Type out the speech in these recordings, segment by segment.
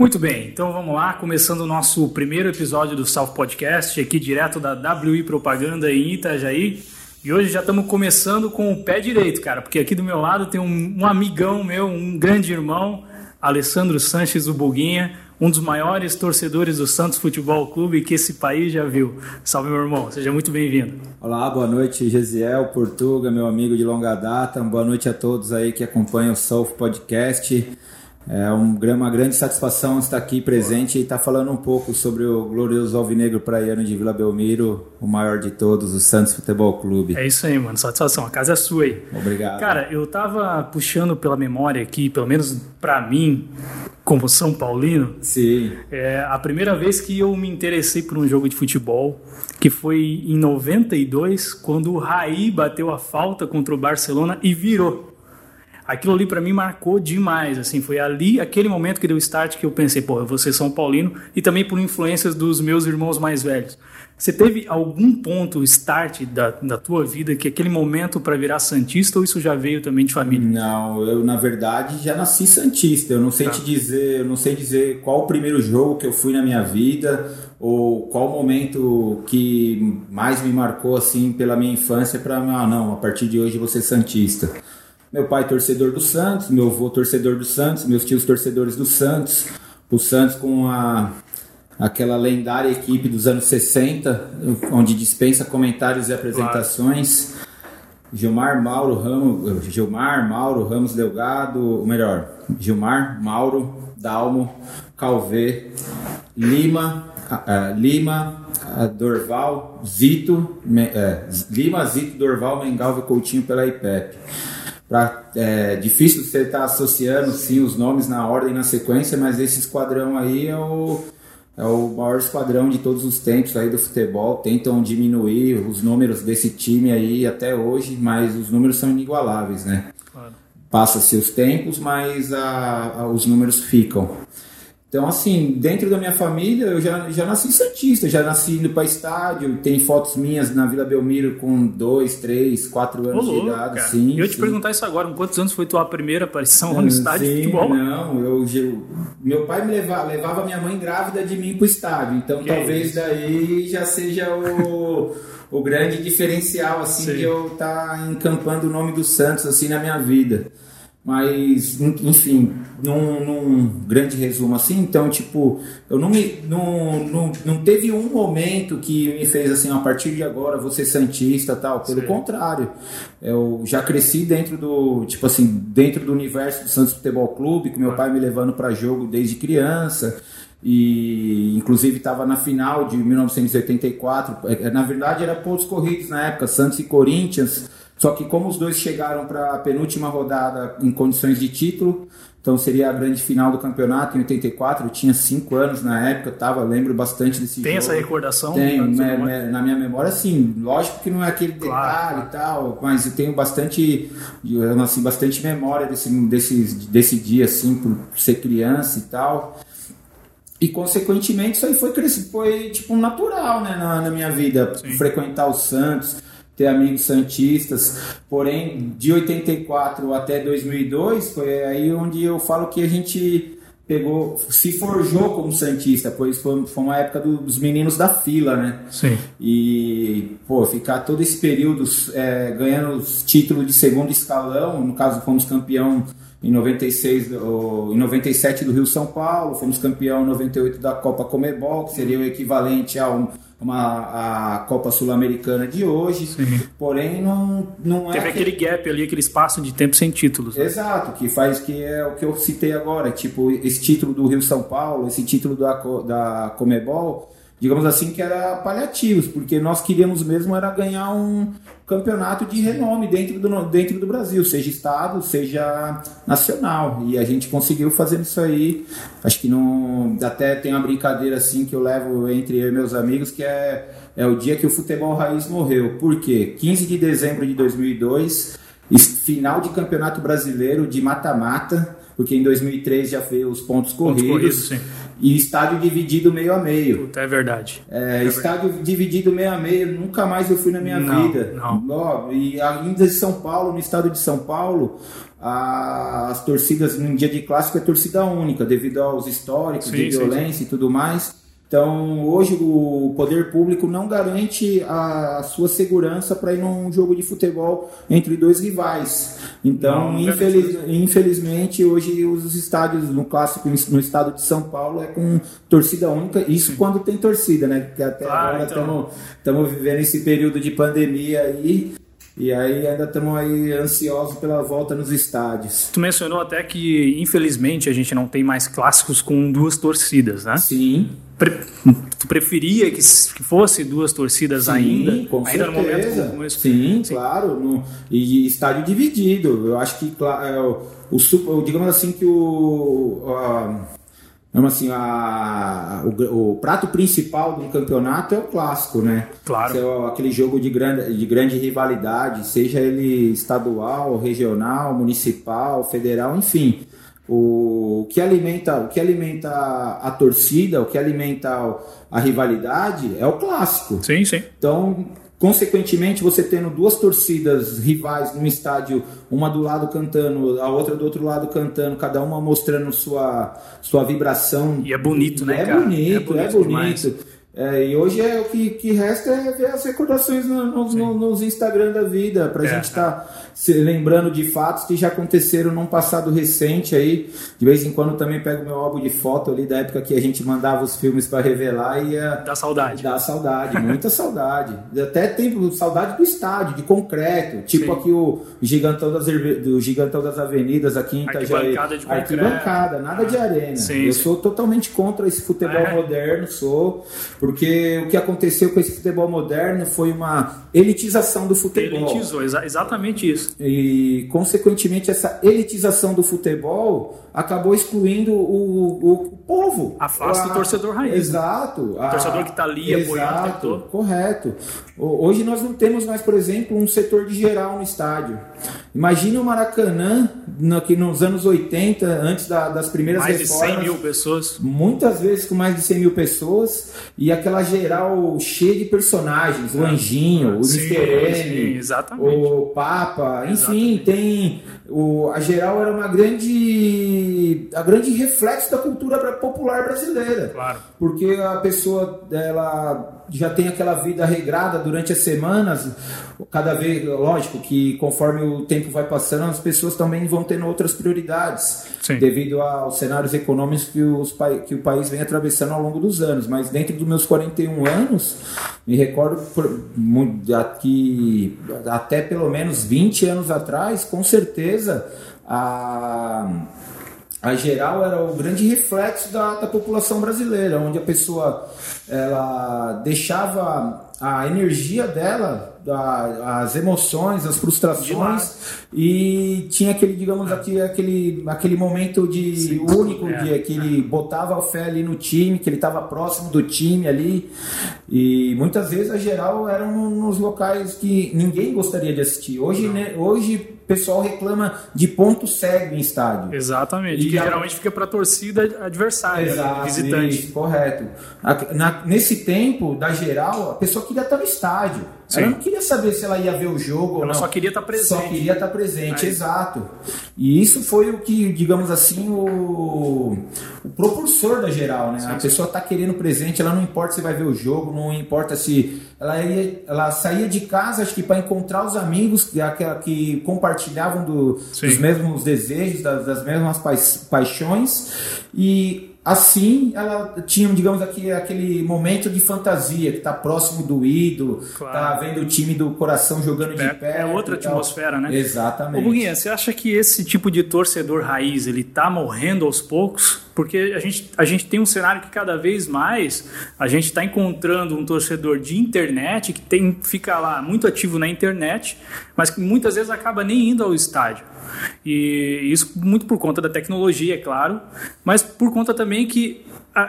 Muito bem, então vamos lá, começando o nosso primeiro episódio do South Podcast, aqui direto da WI Propaganda em Itajaí. E hoje já estamos começando com o pé direito, cara, porque aqui do meu lado tem um, um amigão meu, um grande irmão, Alessandro Sanches o Buguinha, um dos maiores torcedores do Santos Futebol Clube que esse país já viu. Salve, meu irmão, seja muito bem-vindo. Olá, boa noite, Gesiel, Portuga, meu amigo de longa data. Boa noite a todos aí que acompanham o South Podcast. É uma grande satisfação estar aqui presente e estar falando um pouco sobre o glorioso Alvinegro Praiano de Vila Belmiro, o maior de todos, o Santos Futebol Clube. É isso aí, mano. Satisfação. A casa é sua aí. Obrigado. Cara, eu tava puxando pela memória aqui, pelo menos para mim, como São Paulino. Sim. É a primeira vez que eu me interessei por um jogo de futebol, que foi em 92, quando o Raí bateu a falta contra o Barcelona e virou aquilo ali para mim marcou demais, assim, foi ali, aquele momento que deu start que eu pensei, pô, eu vou ser São Paulino e também por influências dos meus irmãos mais velhos. Você teve algum ponto start da, da tua vida que aquele momento para virar santista ou isso já veio também de família? Não, eu na verdade já nasci santista. Eu não sei tá. te dizer, eu não sei dizer qual o primeiro jogo que eu fui na minha vida ou qual o momento que mais me marcou assim pela minha infância para ah, não, a partir de hoje você santista. Meu pai torcedor do Santos, meu avô torcedor do Santos, meus tios torcedores do Santos. O Santos com a, aquela lendária equipe dos anos 60, onde dispensa comentários e apresentações. Claro. Gilmar Mauro Ramos, Gilmar Mauro Ramos Delgado, ou melhor, Gilmar Mauro Dalmo Calvê Lima uh, Lima Dorval Zito uh, Lima Zito Dorval Mengalva Coutinho pela IPEP Pra, é difícil você estar tá associando sim os nomes na ordem na sequência, mas esse esquadrão aí é o, é o maior esquadrão de todos os tempos aí do futebol. Tentam diminuir os números desse time aí até hoje, mas os números são inigualáveis, né? Claro. Passa-se os tempos, mas a, a, os números ficam. Então, assim, dentro da minha família, eu já, já nasci Santista, já nasci indo para estádio, tem fotos minhas na Vila Belmiro com dois, três, quatro anos Olô, de idade, cara. sim. Eu sim. te perguntar isso agora, com quantos anos foi tua primeira aparição no estádio sim, de futebol? Não, eu, eu, meu pai me levava, levava minha mãe grávida de mim para o estádio, então que talvez é daí já seja o, o grande diferencial, assim, sim. de eu estar tá encampando o nome do Santos, assim, na minha vida. Mas, enfim, num, num, grande resumo assim, então, tipo, eu não me. Não, não, não teve um momento que me fez assim, a partir de agora, você Santista tal. Pelo Sim. contrário, eu já cresci dentro do. Tipo assim, dentro do universo do Santos Futebol Clube, com meu pai me levando para jogo desde criança e inclusive estava na final de 1984. É, na verdade, era pontos corridos na época, Santos e Corinthians. Só que como os dois chegaram para a penúltima rodada em condições de título, então seria a grande final do campeonato em 84. Eu tinha cinco anos na época, tava, lembro bastante desse Tem jogo. essa recordação? Tenho, me, na minha memória, sim. Lógico que não é aquele claro. detalhe e tal, mas eu tenho bastante, eu, assim, bastante memória desse, desse, desse dia, assim, por ser criança e tal. E consequentemente isso aí foi, foi tipo natural né, na, na minha vida, sim. frequentar o Santos ter amigos santistas. Porém, de 84 até 2002 foi aí onde eu falo que a gente pegou, se forjou como santista, pois foi, foi uma época do, dos meninos da fila, né? Sim. E, pô, ficar todo esse período é, ganhando os títulos de segundo escalão, no caso fomos campeão em 96, em 97 do Rio São Paulo, fomos campeão em 98 da Copa Comebol, que seria o equivalente a um uma, a Copa Sul-Americana de hoje, Sim. porém não, não é. Teve aquele gap ali, aquele espaço de tempo sem títulos. Né? Exato, que faz que é o que eu citei agora, tipo esse título do Rio São Paulo, esse título da, da Comebol digamos assim, que era paliativos, porque nós queríamos mesmo era ganhar um campeonato de renome dentro do, dentro do Brasil, seja estado, seja nacional. E a gente conseguiu fazer isso aí. Acho que não. Até tem uma brincadeira assim que eu levo entre eu e meus amigos, que é, é o dia que o futebol raiz morreu. Por quê? 15 de dezembro de 2002, final de campeonato brasileiro de mata-mata, porque em 2003 já fez os pontos corridos. Pontos corridos e estádio dividido meio a meio. Puta, é verdade. É, é estádio verdade. dividido meio a meio, nunca mais eu fui na minha não, vida. Não. E ainda em São Paulo, no estado de São Paulo, as torcidas no dia de clássico é torcida única, devido aos históricos sim, de violência sim, sim. e tudo mais. Então, hoje o poder público não garante a sua segurança para ir num jogo de futebol entre dois rivais. Então, não, infeliz, infelizmente, hoje os estádios no clássico no estado de São Paulo é com torcida única. Isso quando tem torcida, né? Porque até ah, agora estamos então... vivendo esse período de pandemia aí. E aí ainda estamos aí ansiosos pela volta nos estádios. Tu mencionou até que, infelizmente, a gente não tem mais clássicos com duas torcidas, né? Sim pre, tu preferia que, que fosse duas torcidas Sim, ainda? Com ainda certeza. no momento como esse? Sim, Sim, claro. No, e estádio dividido. Eu acho que é, o, o, digamos assim que o. A, assim, a, o, o, prato principal do campeonato é o clássico, né? Claro. É aquele jogo de grande, de grande rivalidade, seja ele estadual, regional, municipal, federal, enfim o que alimenta o que alimenta a torcida, o que alimenta a rivalidade é o clássico. Sim, sim. Então, consequentemente, você tendo duas torcidas rivais num estádio, uma do lado cantando, a outra do outro lado cantando, cada uma mostrando sua sua vibração. E é bonito, né, é cara? Bonito, é bonito, é bonito. É, e hoje é o que, que resta é ver as recordações no, no, no, nos Instagram da vida, pra é, gente estar tá se lembrando de fatos que já aconteceram num passado recente aí. De vez em quando também pego meu álbum de foto ali da época que a gente mandava os filmes para revelar e ia. Dá saudade. Dá saudade, muita saudade. Até tempo, saudade do estádio, de concreto. Tipo Sim. aqui o Gigantão das, do Gigantão das Avenidas aqui em Itajaí. Arquibancada de Arquibancada, nada de arena. Sim, Eu sou totalmente contra esse futebol é. moderno, sou. Porque o que aconteceu com esse futebol moderno foi uma elitização do futebol. Elitizou, exa exatamente isso. E, consequentemente, essa elitização do futebol acabou excluindo o, o povo. Afasta a, o torcedor raiz. Exato. O torcedor que está ali apoiando o todo. Correto. Hoje nós não temos mais, por exemplo, um setor de geral no estádio. Imagina o Maracanã, no, que nos anos 80, antes da, das primeiras mais reformas. Mais de 100 mil pessoas. Muitas vezes com mais de 100 mil pessoas. E aquela geral cheia de personagens. O Anjinho, o sim, Mr. M, o Papa. Enfim, exatamente. tem... O, a geral era uma grande... A grande reflexo da cultura popular brasileira. Claro. Porque a pessoa, ela já tem aquela vida regrada durante as semanas, cada vez, lógico que conforme o tempo vai passando, as pessoas também vão tendo outras prioridades, Sim. devido aos cenários econômicos que, os, que o país vem atravessando ao longo dos anos. Mas dentro dos meus 41 anos, me recordo que até pelo menos 20 anos atrás, com certeza, a a geral era o grande reflexo da, da população brasileira, onde a pessoa ela deixava a energia dela, a, as emoções, as frustrações e tinha aquele, digamos, aquele, aquele, aquele momento de Sim, único é, de que ele botava a fé ali no time, que ele estava próximo do time ali. E muitas vezes a geral eram nos locais que ninguém gostaria de assistir. Hoje, né, hoje pessoal reclama de ponto cego em estádio. Exatamente, e que a... geralmente fica para torcida adversária, Exato, visitante. Isso, correto. Na, nesse tempo, da geral, a pessoa queria estar no estádio. Sim. Ela não queria saber se ela ia ver o jogo ela ou não. só queria estar presente. Só queria estar presente, Aí. exato. E isso foi o que, digamos assim, o, o propulsor da geral, né? Sim, a pessoa está querendo presente, ela não importa se vai ver o jogo, não importa se. Ela, ia, ela saía de casa, acho que para encontrar os amigos que, que compartilhavam do, dos mesmos desejos, das, das mesmas paixões. E Assim, ela tinha, digamos aqui, aquele momento de fantasia, que está próximo do ídolo, claro. tá vendo o time do coração jogando de, pé. É outra atmosfera, né? Exatamente. Ô, Buguinha, você acha que esse tipo de torcedor raiz, ele tá morrendo aos poucos? Porque a gente, a gente tem um cenário que cada vez mais a gente está encontrando um torcedor de internet que tem, fica lá muito ativo na internet, mas que muitas vezes acaba nem indo ao estádio. E isso muito por conta da tecnologia, é claro, mas por conta também que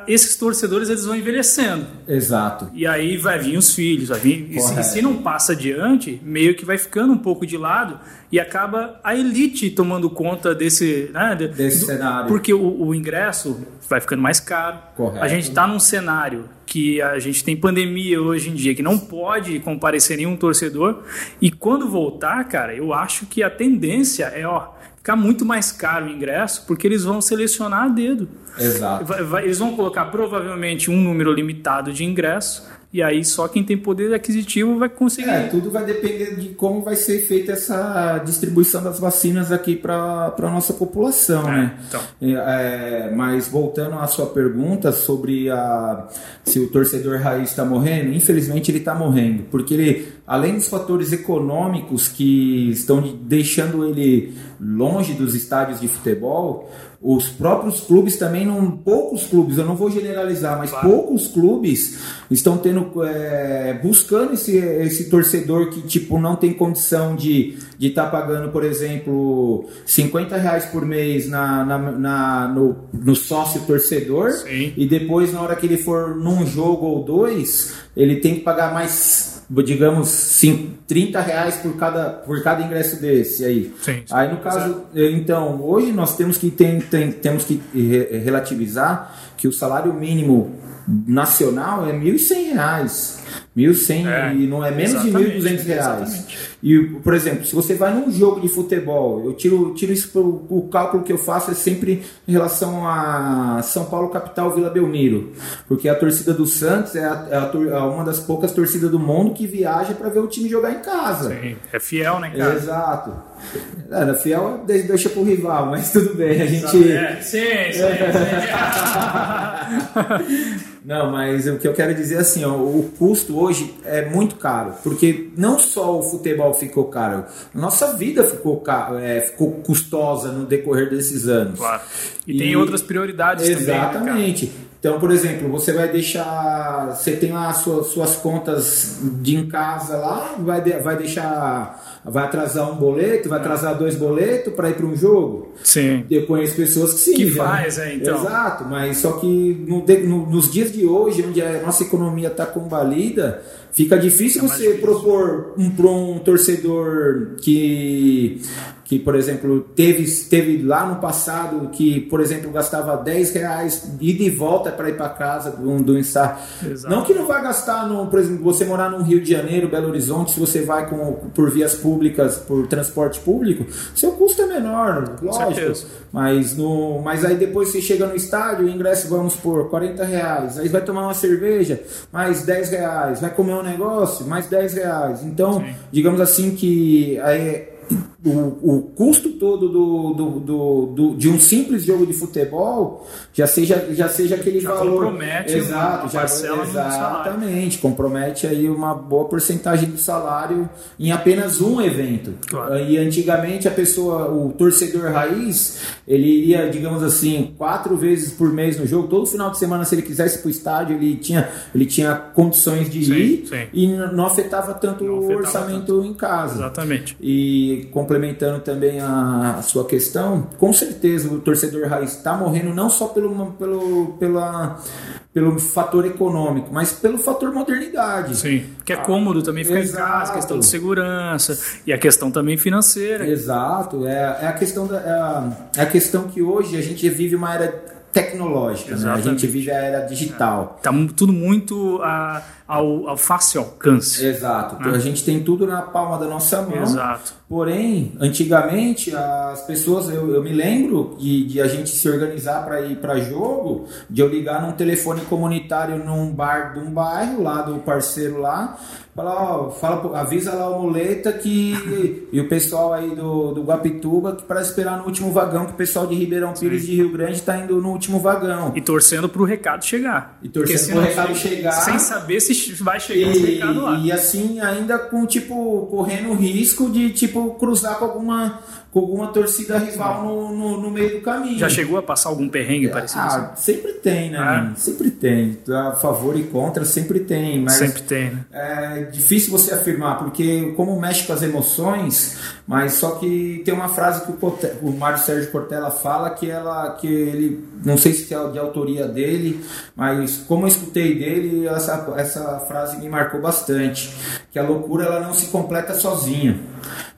esses torcedores eles vão envelhecendo. Exato. E aí vai vir os filhos, vai vir. E se, e se, não passa adiante, meio que vai ficando um pouco de lado e acaba a elite tomando conta desse, né, desse do, cenário. Porque o, o, ingresso vai ficando mais caro. Correto. A gente está num cenário que a gente tem pandemia hoje em dia, que não pode comparecer nenhum torcedor. E quando voltar, cara, eu acho que a tendência é, ó ficar muito mais caro o ingresso, porque eles vão selecionar a dedo. Exato. Vai, vai, eles vão colocar provavelmente um número limitado de ingressos e aí só quem tem poder aquisitivo vai conseguir. É, tudo vai depender de como vai ser feita essa distribuição das vacinas aqui para a nossa população, é, né? Então. É, mas voltando à sua pergunta sobre a, se o torcedor raiz está morrendo, infelizmente ele está morrendo, porque ele, além dos fatores econômicos que estão deixando ele longe dos estádios de futebol, os próprios clubes também, não, poucos clubes, eu não vou generalizar, mas claro. poucos clubes estão tendo é, buscando esse, esse torcedor que tipo não tem condição de de estar tá pagando, por exemplo, 50 reais por mês na, na, na no, no, sócio torcedor Sim. e depois na hora que ele for num jogo ou dois ele tem que pagar mais digamos, 5, 30 reais por cada, por cada ingresso desse aí. Sim. Aí no caso, eh, então, hoje nós temos que, tem, tem, temos que relativizar que o salário mínimo nacional é R$ 1.100. 1.100 é, e não é menos de 1.200 reais. E, por exemplo, se você vai num jogo de futebol, eu tiro, tiro isso pro, o cálculo que eu faço é sempre em relação a São Paulo capital Vila Belmiro, porque a torcida do Santos é, a, é, a, é uma das poucas torcidas do mundo que viaja para ver o time jogar em casa. Sim, é fiel, né, cara? Exato. É, fiel deixa pro rival, mas tudo bem, a gente. É, sim, sim. sim. Não, mas o que eu quero dizer é assim, ó, o custo hoje é muito caro, porque não só o futebol ficou caro, nossa vida ficou, caro, é, ficou custosa no decorrer desses anos. Claro. E, e tem outras prioridades exatamente. também. Exatamente. Então, por exemplo, você vai deixar. Você tem lá suas, suas contas de em casa lá, vai, de, vai deixar. Vai atrasar um boleto, vai atrasar dois boletos para ir para um jogo? Sim. Eu conheço pessoas que sim. Que já, faz, é, então. Exato, mas só que no, no, nos dias de hoje, onde a nossa economia está combalida, fica difícil é você difícil. propor um, para um torcedor que que, por exemplo, teve, teve lá no passado que, por exemplo, gastava 10 reais e volta para ir para casa do, do Instar. Não que não vai gastar, no, por exemplo, você morar no Rio de Janeiro, Belo Horizonte, se você vai com, por vias públicas, por transporte público, seu custo é menor, lógico. Mas, no, mas aí depois você chega no estádio, o ingresso vamos por 40 reais, aí vai tomar uma cerveja, mais 10 reais, vai comer um negócio, mais 10 reais. Então, Sim. digamos assim que aí, o, o custo todo do, do, do, do, de um simples jogo de futebol já seja, já seja aquele já valor. Compromete exato, já, exatamente, compromete aí uma boa porcentagem do salário em apenas um evento. Claro. E antigamente a pessoa, o torcedor raiz, ele iria, digamos assim, quatro vezes por mês no jogo, todo final de semana, se ele quisesse ir para o estádio, ele tinha, ele tinha condições de sim, ir sim. e não afetava tanto não o orçamento tanto. em casa. Exatamente. E complementando também a, a, sua questão, com certeza o torcedor raiz está morrendo não só pelo, pelo, pela, pelo fator econômico, mas pelo fator modernidade. Sim, que é cômodo também ficar Exato. em casa, questão de segurança e a questão também financeira. Exato, é, é a questão da, é a, é a questão que hoje a gente vive uma era tecnológica, né? a gente vive a era digital. Está tudo muito a, ao, ao, fácil alcance. Exato, né? a gente tem tudo na palma da nossa mão. Exato. Porém, antigamente as pessoas, eu, eu me lembro de, de, a gente se organizar para ir para jogo, de eu ligar num telefone comunitário num bar de um bairro lá do parceiro lá, falar, ó, fala, avisa lá o muleta que e o pessoal aí do, do Guapituba que para esperar no último vagão que o pessoal de Ribeirão Pires Sim. de Rio Grande está indo no último vagão. E torcendo para o recado chegar. E torcendo para o recado chegar. Sem saber se vai chegar e, esse recado lá. E assim ainda com tipo correndo o risco de tipo cruzar com alguma, com alguma torcida rival no, no, no, meio do caminho. Já chegou a passar algum perrengue é, parecido? Ah, assim? sempre tem, né? Ah. Sempre tem. A favor e contra sempre tem. Mas, sempre tem, né? É, difícil você afirmar, porque como mexe com as emoções, mas só que tem uma frase que o, o Mário Sérgio Cortella fala que ela que ele não sei se é de autoria dele, mas como eu escutei dele, essa, essa frase me marcou bastante, que a loucura ela não se completa sozinha.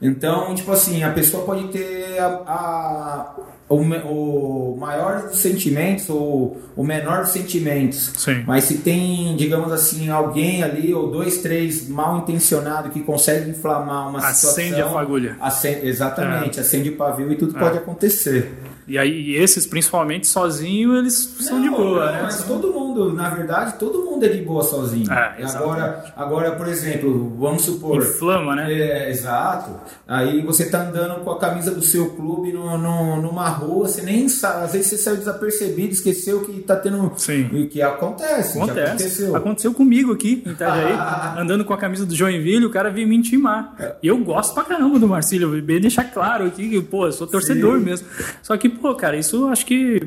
Então, tipo assim, a pessoa pode ter a, a- o, o maior dos sentimentos ou o menor dos sentimentos. Sim. Mas se tem, digamos assim, alguém ali, ou dois, três mal intencionados que consegue inflamar uma Acende situação. a fagulha. acende- exatamente, acende o pavio e tudo pode acontecer. E aí e esses, principalmente sozinho, eles são de boa, não, né? Mas todo mundo, na verdade, todo mundo é de boa sozinho. É, agora, agora, por exemplo, vamos supor. Inflama, né? É, exato. Aí você tá andando com a camisa do seu clube no, no- numa rua, você nem sabe, às vezes você saiu desapercebido, esqueceu que tá tendo. Sim. O que acontece. Acontece. aconteceu. Aconteceu comigo aqui em Itajaí, andando com a camisa do Joinville, o cara veio me intimar. E eu gosto pra caramba do Marcílio, bem deixar claro aqui que, pô, eu sou torcedor Sim. mesmo. Só que, pô, cara, isso acho que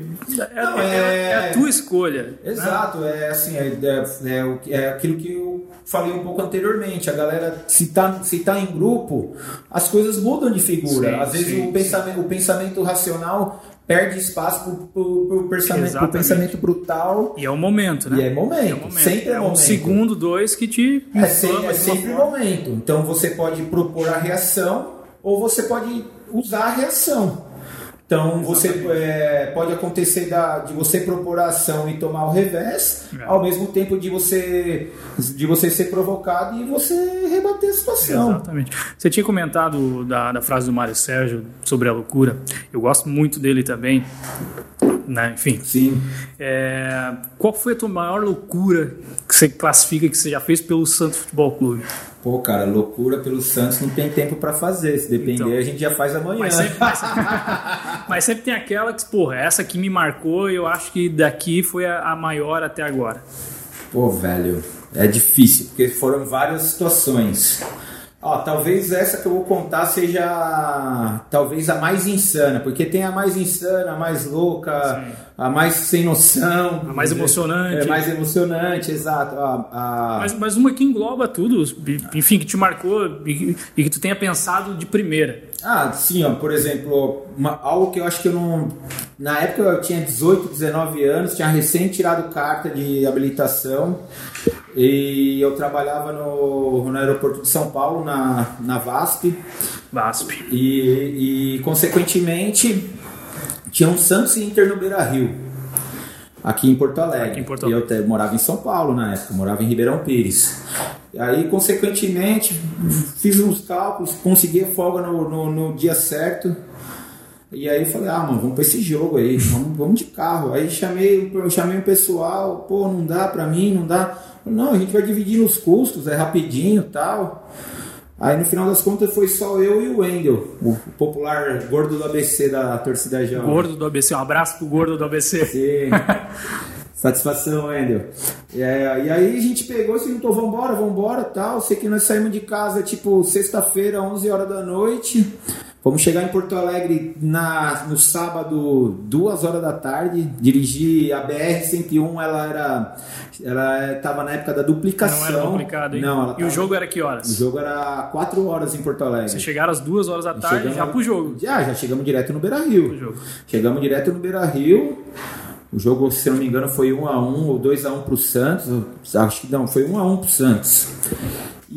é, Não, é- é- é a tua escolha. né? Exato, é assim, é, é, é o que- é aquilo que eu falei um pouco anteriormente. A galera, se tá, se tá em grupo, as coisas mudam de figura. Sim, Às vezes sim, o, pensamento, o pensamento racional perde espaço pro, pro pensamento, pensamento brutal. E é o momento, né? E é momento, sempre é é um momento. segundo, dois que te É, é sempre o momento. Então você pode propor a reação ou você pode usar a reação. Então você é, pode acontecer da- de você propor a ação e tomar o revés, É. ao mesmo tempo de você de você ser provocado e você rebater a situação. Exatamente. Você tinha comentado da, da frase do Mário Sérgio sobre a loucura. Eu gosto muito dele também. Né? Enfim, Sim. É, qual foi a tua maior loucura que você classifica que você já fez pelo Santos Futebol Clube? Pô, cara, loucura pelo Santos não tem tempo pra fazer. Se depender, Então. a gente já faz amanhã. Mas sempre, mas, mas sempre tem aquela que, porra, essa aqui me marcou eu acho que daqui foi a, a maior até agora. Pô, velho, é difícil, porque foram várias situações. Ó, talvez essa que eu vou contar seja talvez a mais insana, porque tem a mais insana, a mais louca, a mais sem noção, A mais emocionante. É mais emocionante, exato. A, a- Mas, mas uma que engloba tudo, enfim, que te marcou e, e que tu tenha pensado de primeira. Ah, sim, ó, por exemplo, uma- algo que eu acho que eu não. Na época eu tinha 18, 19 anos, tinha recém tirado carta de habilitação e eu trabalhava no, no aeroporto de São Paulo, na, na VASP, VASP. e, e consequentemente tinha um Santos e Inter no Beira Rio. Aqui em Porto Alegre. Aqui em Porto eu morava em São Paulo na época, morava em Ribeirão Pires. E aí, consequentemente, fiz uns cálculos, consegui a folga no, no, no dia certo. E aí falei, ah, mano, vamos pra esse jogo aí, vamos, vamos de carro. Aí chamei, eu chamei o pessoal, pô, não dá pra mim, não dá. Falei, Não, a gente vai dividir nos custos, é rapidinho e tal. Aí no final das contas foi só eu e o Wendel, o popular gordo do ABC da torcida jovem. Gordo do ABC, um abraço pro gordo do ABC. Sim. Satisfação, Wendel. É, e aí a gente pegou e se juntou, vambora, vambora tal. Sei que nós saímos de casa tipo sexta-feira, 11 horas da noite. Vamos chegar em Porto Alegre na, no sábado, duas horas da tarde. Dirigi a BR-101, ela era. Ela estava na época da duplicação. Não era duplicado, hein? Não, ela e o tava- jogo era que O horas? jogo era 4 horas em Porto Alegre. Vocês chegaram às duas horas da tarde Chegamos- já pro jogo. Já, já chegamos direto no Beira Rio. Chegamos direto no Beira Rio. O jogo, se não me engano, foi 1x1 ou 2x1 pro Santos. Acho que não, foi 1x1 pro Santos.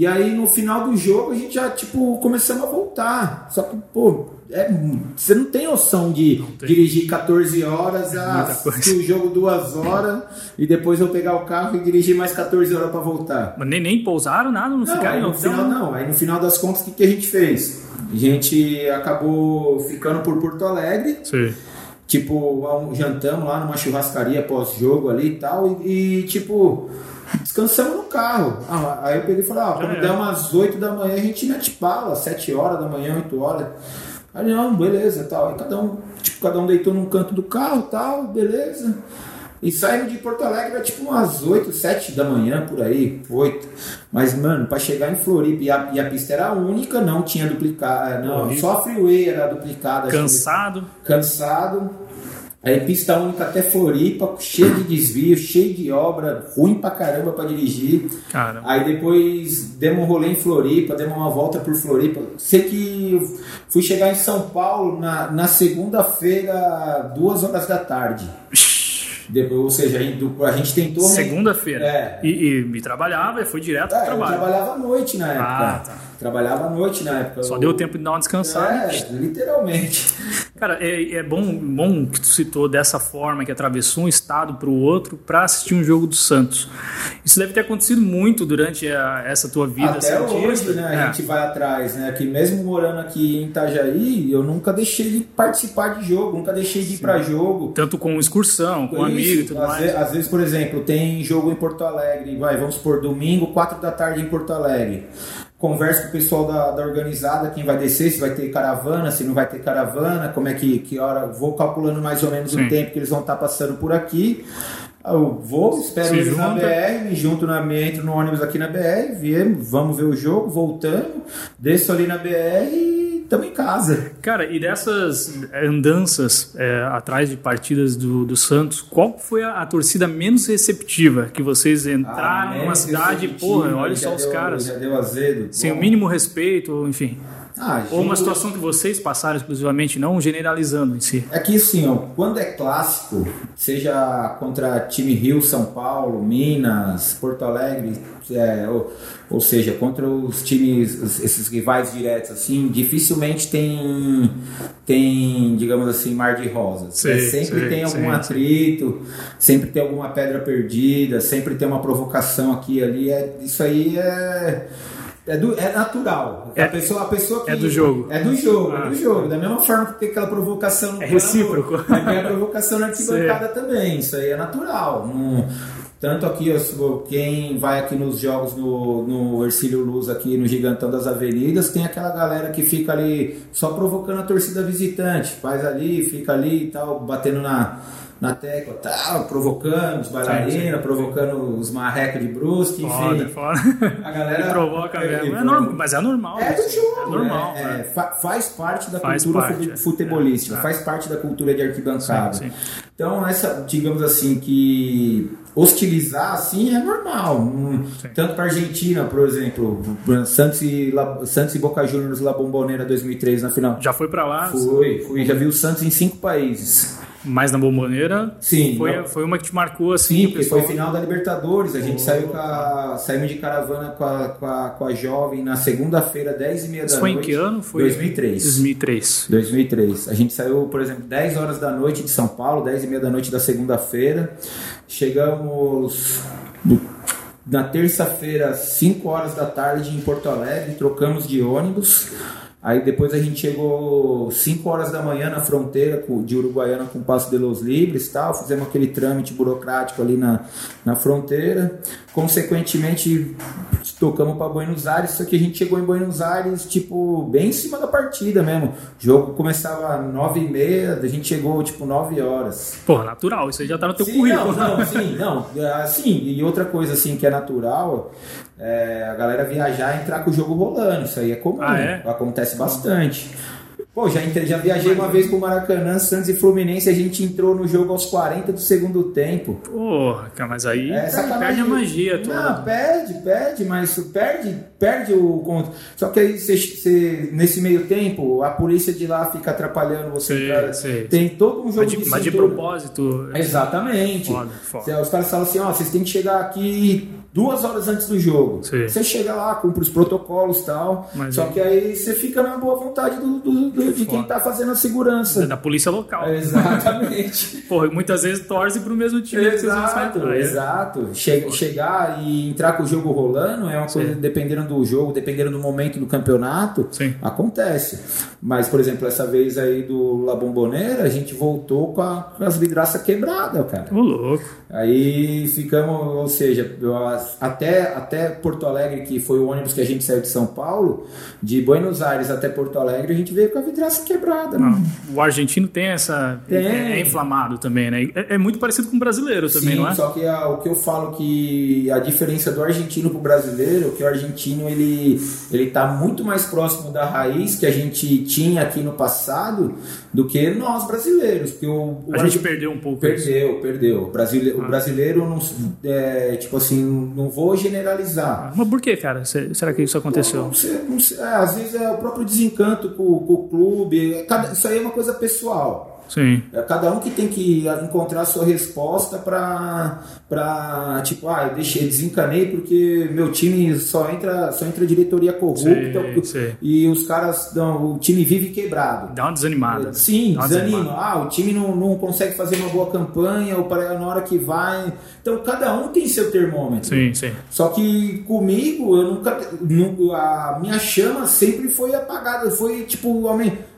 E aí no final do jogo a gente já, tipo, começamos a voltar. Só que, pô, é, você não tem noção de tem. dirigir 14 horas, a muita coisa. assistir o jogo duas horas e depois eu pegar o carro e dirigir mais 14 horas pra voltar. Mas nem, nem pousaram nada, não, Não, ficaram no final não. Aí no final das contas, o que, que a gente fez? A gente acabou ficando por Porto Alegre. Sim. Tipo, jantamos lá numa churrascaria pós-jogo ali e tal. E, e, tipo, descansamos no carro. Ah, aí eu peguei e falei, ah, quando é. der umas 8 da manhã a gente mete bala, 7 horas da manhã, 8 horas. Aí não, beleza, tal. Aí cada um, tipo, cada um deitou num canto do carro, tal, beleza. E saímos de Porto Alegre era tipo umas 8, 7 da manhã, por aí, 8. Mas, mano, pra chegar em Floripa, e a, e a pista era única, não tinha duplicado, não, Horrível. só a freeway era duplicada. acho que- Cansado. Aí pista única até Floripa, cheio de desvio, cheio de obra, ruim pra caramba pra dirigir. Caramba. Aí depois demos um rolê em Floripa, demos uma volta por Floripa. Sei que eu fui chegar em São Paulo na, na segunda-feira, duas horas da tarde. Depois, ou seja, a gente, tentou. Segunda-feira. É. E, e, e trabalhava, e foi direto É, pro eu trabalho. trabalhava à noite na época. Ah, tá. Trabalhava à noite na época. Só Eu- deu tempo de dar uma descansada. É, literalmente. Cara, é, é bom, bom que tu citou dessa forma, que atravessou um estado para o outro para assistir um jogo do Santos. Isso deve ter acontecido muito durante a- essa tua vida Até santista. hoje, né, a É. gente vai atrás, né? Que mesmo morando aqui em Itajaí, eu nunca deixei de participar de jogo, nunca deixei de ir pra jogo. Tanto com excursão, com Isso, amigo e tudo às, mais. ve- às vezes, por exemplo, tem jogo em Porto Alegre, vai, vamos supor, domingo, 4 da tarde em Porto Alegre. Converso com o pessoal da, da organizada, quem vai descer, se vai ter caravana, se não vai ter caravana, como é que, que hora. Vou calculando mais ou menos Sim. o tempo que eles vão estar passando por aqui. Eu vou, espero Se eles na junta. BR, me junto na, me entro no ônibus aqui na BR, viemos, vamos ver o jogo, voltamos, desço ali na BR e estamos em casa. Cara, e dessas andanças é, atrás de partidas do, do Santos, qual foi a, a torcida menos receptiva que vocês entraram Ah, numa cidade, porra, olha só os deu- caras, Já deu azedo. sem o Bom, mínimo respeito, enfim. Ah, Ou uma situação que vocês passaram exclusivamente, não generalizando em si. É que assim, ó, quando é clássico, seja contra time Rio, São Paulo, Minas, Porto Alegre, é, ou, ou seja, contra os times, esses rivais diretos, assim, dificilmente tem, tem digamos assim, mar de rosas. Sei, É, sempre sei, tem algum sei, atrito, sempre tem alguma pedra perdida, sempre tem uma provocação aqui e ali. É, isso aí é. É, do- é natural. É- a, pessoa, a pessoa que, é do jogo. É do jogo, Ah. é do jogo. Da mesma forma que tem aquela provocação É recíproco. Tem a provocação na arquibancada também. Isso aí é natural. Não- tanto aqui, quem vai aqui nos jogos no, no Ercílio Luz, aqui no Gigantão das Avenidas, tem aquela galera que fica ali só provocando a torcida visitante. Faz ali, fica ali e tal, batendo na, na tecla, tal, provocando os bailarinos, provocando os marrecos de brusque, Foda, enfim. foda. A galera E provoca É, mesmo. É normal, mas é normal. É do isso. jogo, É normal. é, é, fa- faz parte da Faz cultura parte, é. futebolística, É. faz parte da cultura de arquibancada. Sim, sim. Então, essa, digamos assim, que hostilizar assim é normal. Hum, Sim. Tanto para Argentina, por exemplo, Santos e, La- Santos e Boca Juniors La Bombonera 2003 na final. Já foi pra lá, Fui, fui, já vi o Santos em cinco países. Mas na bomboneira Sim, foi, não- foi uma que te marcou assim. Sim, pessoal- foi final da Libertadores. A gente Oh. saiu com a, saímos de caravana com a, com a, com a jovem na segunda-feira, 10 e meia da Isso foi em noite. que ano? Foi 2003. 2003. 2003. A gente saiu, por exemplo, 10 horas da noite de São Paulo, 10 e meia da noite da segunda-feira. Chegamos na terça-feira, 5 horas da tarde em Porto Alegre, trocamos de ônibus. Aí depois a gente chegou 5 horas da manhã na fronteira de Uruguaiana com Passo de los Libres tal, fizemos aquele trâmite burocrático ali na, na fronteira. Consequentemente, tocamos para Buenos Aires, só que a gente chegou em Buenos Aires, tipo, bem em cima da partida mesmo. O jogo começava às 9 e meia, a gente chegou, tipo, 9 horas. Porra, natural, isso aí já tá no teu Sim, currículo. Não, não, sim, não. É, Assim, e outra coisa assim que é natural é a galera viajar e entrar com o jogo rolando. Isso aí é comum. Ah, é? Acontece bastante. Pô, já, já viajei uma vez pro Maracanã, Santos e Fluminense, a gente entrou no jogo aos 40 do segundo tempo. Porra, mas aí É, perde a magia toda. Não, perde, perde, mas perde, perde o conto. Só que aí você, você- nesse meio tempo, a polícia de lá fica atrapalhando você. Sei, cara. sei. Tem todo um jogo Mas de, de mas de propósito. Exatamente. Foda, foda. Os caras falam assim, ó, vocês têm que chegar aqui duas horas antes do jogo. Sim. Você chega lá, cumpre os protocolos e tal. Mas só aí- que aí você fica na boa vontade do, do- do- de quem tá fazendo a segurança. Da polícia local. Exatamente. Porra, e muitas vezes torce pro mesmo time que vocês vão Exato, enfrentar. É. exato. Che- chegar e entrar com o jogo rolando é uma coisa, Sim. dependendo do jogo, dependendo do momento do campeonato, Sim. acontece. Mas, por exemplo, essa vez aí do La Bombonera, a gente voltou com, a- com as vidraças quebradas, cara. Ô, louco. Aí ficamos, ou seja, eu- até, até Porto Alegre, que foi o ônibus que a gente saiu de São Paulo, de Buenos Aires até Porto Alegre, a gente veio com a vidraça quebrada. Não, o argentino tem essa. Tem. É, é inflamado também, né? É, é, muito parecido com o brasileiro também, Sim, não é? Só que a, o que eu falo que a diferença do argentino pro brasileiro, é que o argentino ele, ele tá muito mais próximo da raiz que a gente tinha aqui no passado do que nós brasileiros. Porque o, o a gente perdeu um pouco. Perdeu, isso. perdeu. O brasileiro, ah. o brasileiro não. É, tipo assim, não vou generalizar. Mas por que, cara? Será que isso aconteceu? Não sei, não sei. É, às vezes é o próprio desencanto com, com o clube. Isso aí é uma coisa pessoal. Sim. É cada um que tem que encontrar a sua resposta para para tipo, ah, eu deixei, desencanei porque meu time só entra só entra diretoria corrupta sim, sim. e os caras não, o time vive quebrado. Dá uma desanimada. Sim, uma desanima. Desanimada. Ah, o time não, não consegue fazer uma boa campanha ou para na hora que vai. Então cada um tem seu termômetro. Sim, sim. Só que comigo eu nunca, a minha chama sempre foi apagada, foi tipo,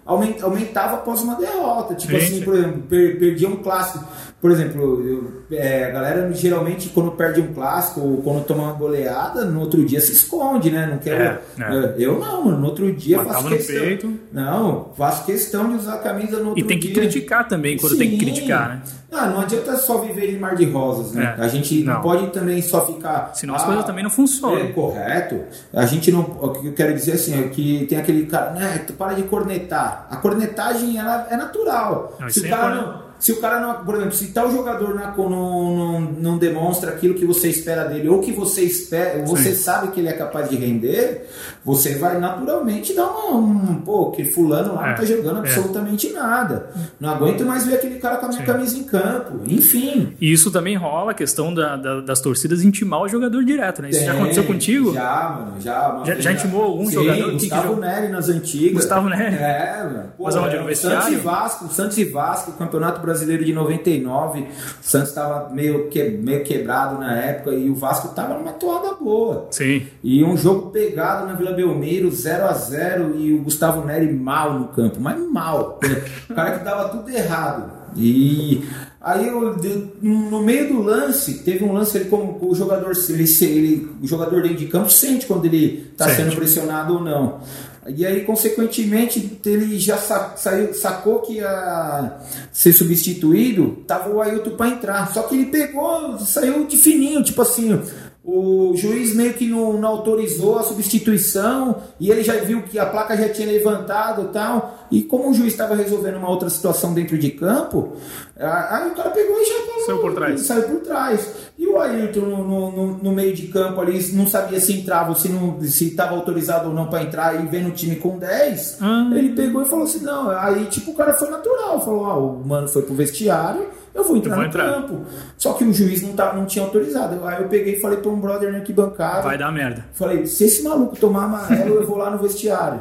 aumentava após uma derrota. Tipo assim, por exemplo, per, perdia um clássico. Por exemplo, eu, é, a galera geralmente quando perde um clássico ou quando toma uma goleada, no outro dia se esconde, né? Não quero. É, é. Eu não, mano. No outro dia Matava faço questão. Peito. Não, faço questão de usar a camisa no outro dia. E tem que dia. criticar também quando Sim. tem que criticar, né? Ah, não adianta só viver em mar de rosas, né? É. A gente não. não. pode também só ficar. Senão ah, as coisas também não funcionam. É correto. A gente não. O que eu quero dizer assim é que tem aquele cara, né? Tu para de cornetar. A cornetagem ela é natural. Não, Se o cara não se o cara não, por exemplo, se tal jogador não, não, não, demonstra aquilo que você espera dele, ou que você espera, você Sim. sabe que ele é capaz de render, você vai naturalmente dar uma, um, pô, que fulano lá é, não tá jogando é. absolutamente nada. Não aguento mais ver aquele cara com a minha Sim. camisa em campo. Enfim. E isso também rola a questão da, da, das torcidas intimar o jogador direto, né? Isso Tem, já aconteceu contigo? Já, mano, já. Já, já, intimou algum Sim, jogador? Gustavo que Neri nas antigas. Gustavo Neri? É, mano. Pô, Mas onde? No vestiário? Santos e Vasco, Santos e Vasco, Campeonato Brasileiro Brasileiro de 99. O Santos estava meio, que, meio quebrado na época e o Vasco estava numa toada boa. Sim. E um jogo pegado na Vila Belmiro, 0 a 0 e o Gustavo Neri mal no campo, mas mal. o cara que dava tudo errado. E aí eu, no meio do lance, teve um lance ele como o jogador, ele, ele, o jogador dentro de campo sente quando ele está sendo pressionado ou não. E aí, consequentemente, ele já sa saiu, sacou que ia ser substituído, tava o Ailton para entrar. Só que ele pegou, saiu de fininho, tipo assim, o juiz meio que não, não, autorizou a substituição e ele já viu que a placa já tinha levantado e tal. E como o juiz estava resolvendo uma outra situação dentro de campo, aí o cara pegou e já saiu por trás. Saiu por trás. E o Ayrton no, no, no, meio de campo ali não sabia se entrava ou se não se estava autorizado ou não para entrar e vendo o time com 10. Hum. Ele pegou e falou assim: não. Aí tipo o cara foi natural, falou: ah, o mano foi pro vestiário eu vou entrar eu vou no entrar. campo. Só que o juiz não, tá, não tinha autorizado. Aí eu peguei e falei para um brother na arquibancada. Vai dar merda. Falei, se esse maluco tomar amarelo, eu vou lá no vestiário.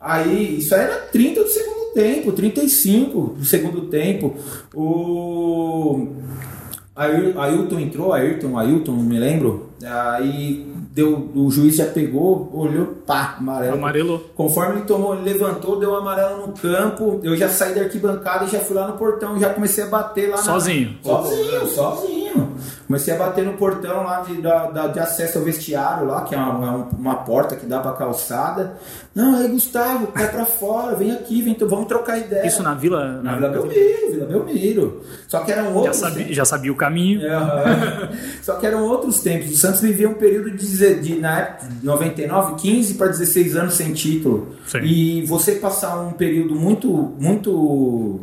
Aí, isso era 30 do segundo tempo, 35 do segundo tempo. O Ailton entrou, Ayrton, Ailton, não me lembro. Aí deu, o juiz já pegou, olhou, pá, amarelo. Amarelo. Conforme ele tomou, ele levantou, deu um amarelo no campo. Eu já saí da arquibancada e já fui lá no portão, já comecei a bater lá. Sozinho. Na... Sozinho, sozinho. Comecei a bater no portão lá de, da, de acesso ao vestiário lá, que é uma, uma porta que dá pra calçada. Não, aí Gustavo, cai pra fora, vem aqui, vem, vamos trocar ideia. Isso na vila? Na, Vila Belmiro, Vila Belmiro. Só que eram outros. Já sabia, já sabia o caminho. É, Só que eram outros tempos. O Santos vivia um período de, de na época, 99, 15 para 16 anos sem título. Sim. E você passar um período muito, muito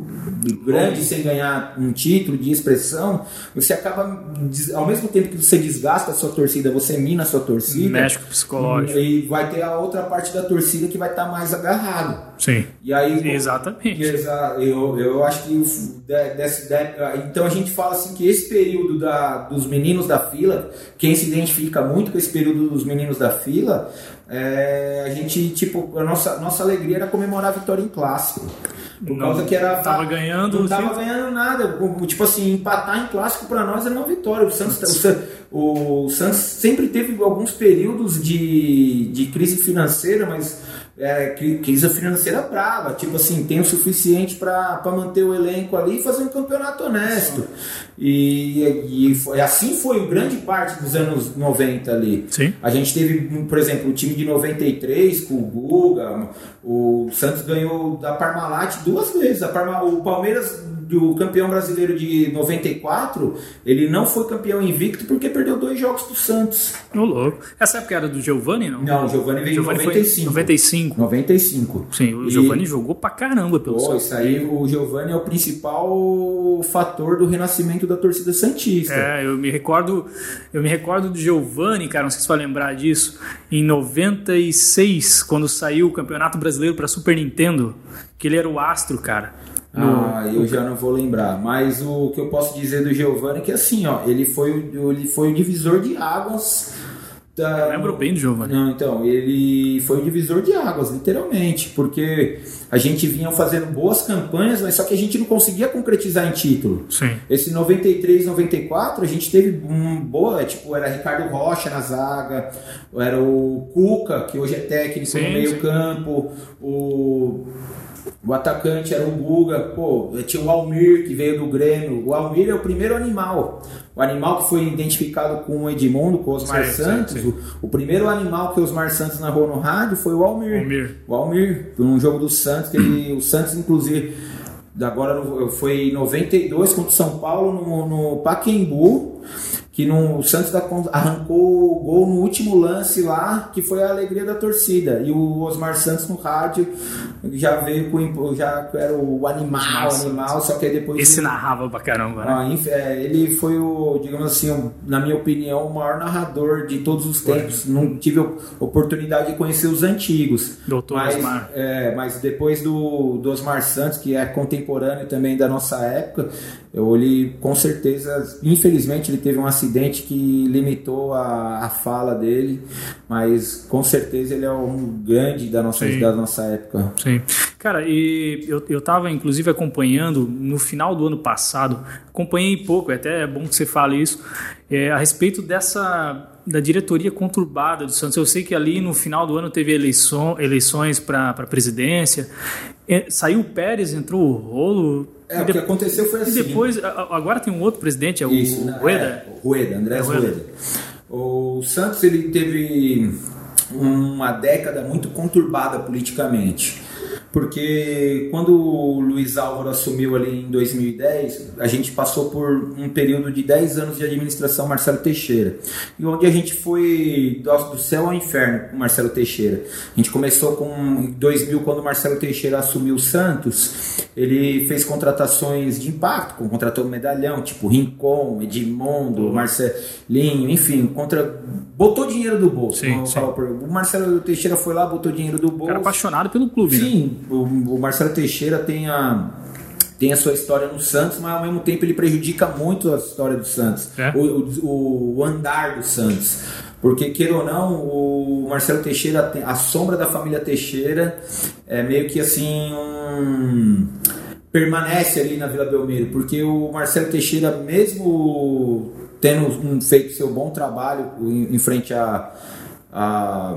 grande sem ganhar um título de expressão, você acaba, ao mesmo tempo que você desgasta a sua torcida, você mina a sua torcida. Mexe psicológico. E vai ter a outra parte da torcida que vai estar tá mais agarrado. Sim. E aí, Exatamente. Exa eu, eu acho que desse, então a gente fala assim que esse período da, dos meninos da fila, quem se identifica muito com esse período dos meninos da fila, é, a gente, tipo, a nossa, nossa alegria era comemorar a vitória em clássico. Por não, causa que era. Tava ganhando. Não tava ganhando nada. Tipo assim, empatar em clássico para nós era uma vitória. O Santos, o, o Santos sempre teve alguns períodos de, de crise financeira, mas é, crise financeira brava, tipo assim, tem o suficiente para manter o elenco ali e fazer um campeonato honesto. E, e foi, assim foi grande parte dos anos 90 ali. Sim. A gente teve, por exemplo, o time de 93 com o Guga, o Santos ganhou da Parmalat duas vezes. Parma, o Palmeiras do campeão brasileiro de 94, ele não foi campeão invicto porque perdeu dois jogos pro Santos. Ô, louco. Essa época era do Giovanni, não? Não, o Giovanni veio em 95. 95. 95. Sim, o E- Giovanni jogou pra caramba pelo Pô, Santos. isso aí, o Giovanni é o principal fator do renascimento da torcida Santista. É, eu me recordo, eu me recordo do Giovanni, cara, não sei se vai lembrar disso, em 96, quando saiu o Campeonato Brasileiro pra Super Nintendo, que ele era o astro, cara. No- Ah, eu já não vou lembrar. Mas o que eu posso dizer do Giovanni é que assim, ó, ele foi, o- ele foi o divisor de águas. Da... Eu lembro bem do Giovanni. Não, então, ele foi o divisor de águas, literalmente, porque a gente vinha fazendo boas campanhas, mas só que a gente não conseguia concretizar em título. Sim. Esse 93, 94, a gente teve um boa, tipo, era Ricardo Rocha na zaga, era o Cuca, que hoje é técnico Sim, no meio-campo, o, o atacante era o Guga, pô, tinha o Almir, que veio do Grêmio. O Almir é o primeiro animal. O animal que foi identificado com o Edmundo, com o Osmar Sim, sim, Santos. sim. O, o primeiro animal que o Osmar Santos narrou no rádio foi o Almir. Almir. O Almir, num jogo do Santos, que ele, o Santos, inclusive, agora foi em 92 contra o São Paulo no, no Paquembu, que no, o Santos arrancou o gol no último lance lá, que foi a alegria da torcida. E o Osmar Santos no rádio já veio com já era o animal, Nossa. animal, só que depois Esse narrava pra caramba, né? ah, é, ele foi o, digamos assim, na minha opinião, o maior narrador de todos os tempos. Não tive op- oportunidade de conhecer os antigos. Doutor mas, Osmar. é, mas depois do, do Osmar Santos, que é contemporâneo também da nossa época, eu, ele com certeza, infelizmente, ele teve um acidente que limitou a, a fala dele, mas com certeza ele é um grande da nossa, Sim. da nossa época. Sim. Cara, e eu, eu tava inclusive acompanhando no final do ano passado, acompanhei pouco, é até bom que você fale isso, é, a respeito dessa da diretoria conturbada do Santos. Eu sei que ali no final do ano teve eleição, eleições para a presidência, É, saiu o Pérez, entrou o Rolo. É, e o que aconteceu foi E assim. depois, a- a- agora tem um outro presidente, é o Isso? Rueda. É, Rueda, André É, Rueda. Rueda. O Santos ele teve uma década muito conturbada politicamente. Porque quando o Luiz Álvaro assumiu ali em 2010, a gente passou por um período de 10 anos de administração Marcelo Teixeira. E onde a gente foi do do céu ao inferno com Marcelo Teixeira. A gente começou com em 2000, quando o Marcelo Teixeira assumiu o Santos, ele fez contratações de impacto, com- contratou o medalhão, tipo Rincon, Edmundo, Marcelinho, enfim, contra, botou dinheiro do bolso. Sim, sim. O Marcelo Teixeira foi lá, botou dinheiro do bolso. Cara apaixonado pelo clube, né? O, o Marcelo Teixeira tem a, tem a sua história no Santos, mas ao mesmo tempo ele prejudica muito a história do Santos, É? o, o- o andar do Santos. Porque, queira ou não, o Marcelo Teixeira, a sombra da família Teixeira é meio que assim um. permanece ali na Vila Belmiro, porque o Marcelo Teixeira, mesmo tendo um- feito seu bom trabalho em, em frente a- a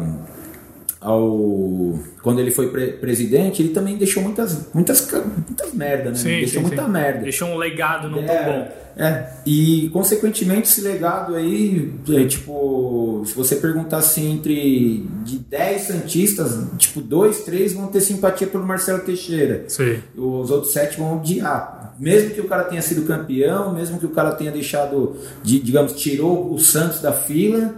ao quando ele foi pre- presidente, ele também deixou muitas muitas muitas merda, né? Sim, deixou sim, muita sim. merda. Deixou um legado não tão É, bom. É, e consequentemente esse legado aí, é, tipo, se você perguntar assim, entre de 10 Santistas, tipo, dois, três vão ter simpatia pelo Marcelo Teixeira. Sim. Os outros sete vão odiar. Mesmo que o cara tenha sido campeão, mesmo que o cara tenha deixado, de, digamos, tirou o Santos da fila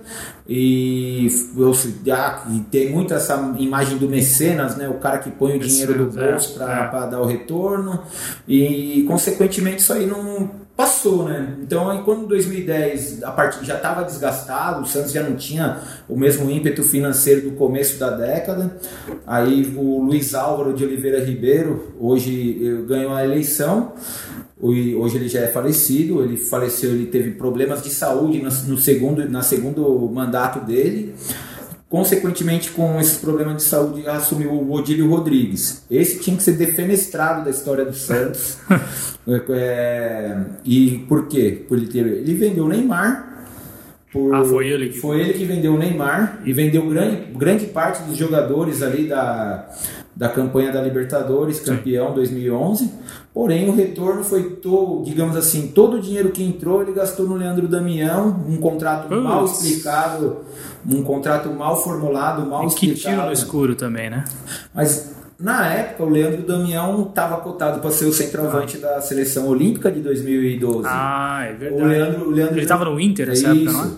e, se- ah, tem muito essa imagem do mecenas, né? O cara que põe o dinheiro do é, bolso é. para dar o retorno e consequentemente isso aí não passou, né? Então aí quando em 2010 a partir já estava desgastado, o Santos já não tinha o mesmo ímpeto financeiro do começo da década. Aí o Luiz Álvaro de Oliveira Ribeiro hoje eh, ganhou a eleição. Hoje ele já é falecido, ele faleceu, ele teve problemas de saúde no segundo na segundo mandato dele. Consequentemente, com esses problemas de saúde, assumiu o Odílio Rodrigues. Esse tinha que ser defenestrado da história do Santos. É, e por quê? Por ele, ter, ele vendeu o Neymar Por, ah, foi ele que foi ele que vendeu o Neymar e vendeu grande, grande parte dos jogadores ali da, da campanha da Libertadores, campeão Sim. 2011. Porém, o retorno foi, todo, digamos assim, todo o dinheiro que entrou ele gastou no Leandro Damião, um contrato mal explicado, um contrato mal formulado, mal e explicado. Que tiro no escuro também, né? Mas na época, o Leandro Damião estava cotado para ser o centroavante ah. da seleção olímpica de 2012. Ah, é verdade. O Leandro, o Leandro Ele estava no Inter nessa Isso. época, não é?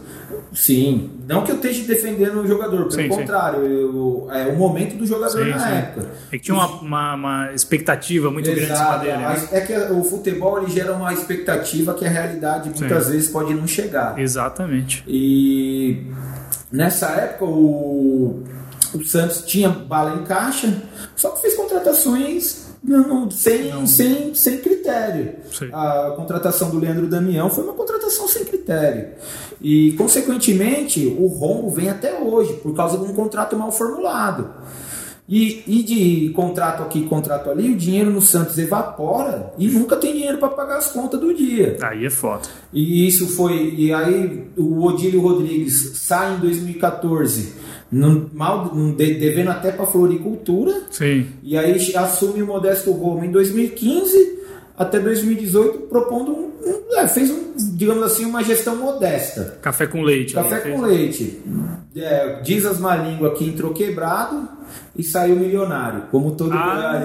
Sim. Não que eu esteja defendendo o jogador, pelo Sim, sim. contrário, eu- é o momento do jogador Sim, na sim. época. É que tinha uma, uma, uma expectativa muito grande em cima Exato. dele, né? É que o futebol ele gera uma expectativa que a realidade muitas vezes pode não chegar. Exatamente. E nessa época o, o Santos tinha bala em caixa, só que fez contratações não- não- sem, sem, sem critério. Sim. A contratação do Leandro Damião foi uma contratação sem critério. E, consequentemente, o rombo vem até hoje, por causa de um contrato mal formulado. E, e de contrato aqui, contrato ali, o dinheiro no Santos evapora e nunca tem dinheiro para pagar as contas do dia. Aí é foda. E isso foi. E aí o Odílio Rodrigues sai em 2014, mal, de- devendo até para floricultura, Sim. e aí assume o Modesto Roma em 2015 até 2018, propondo um. um- é, fez um, digamos assim, uma gestão modesta. Café com leite. Café ali, com fez. leite. É, diz as má língua que entrou quebrado e saiu milionário. Como todo Ah,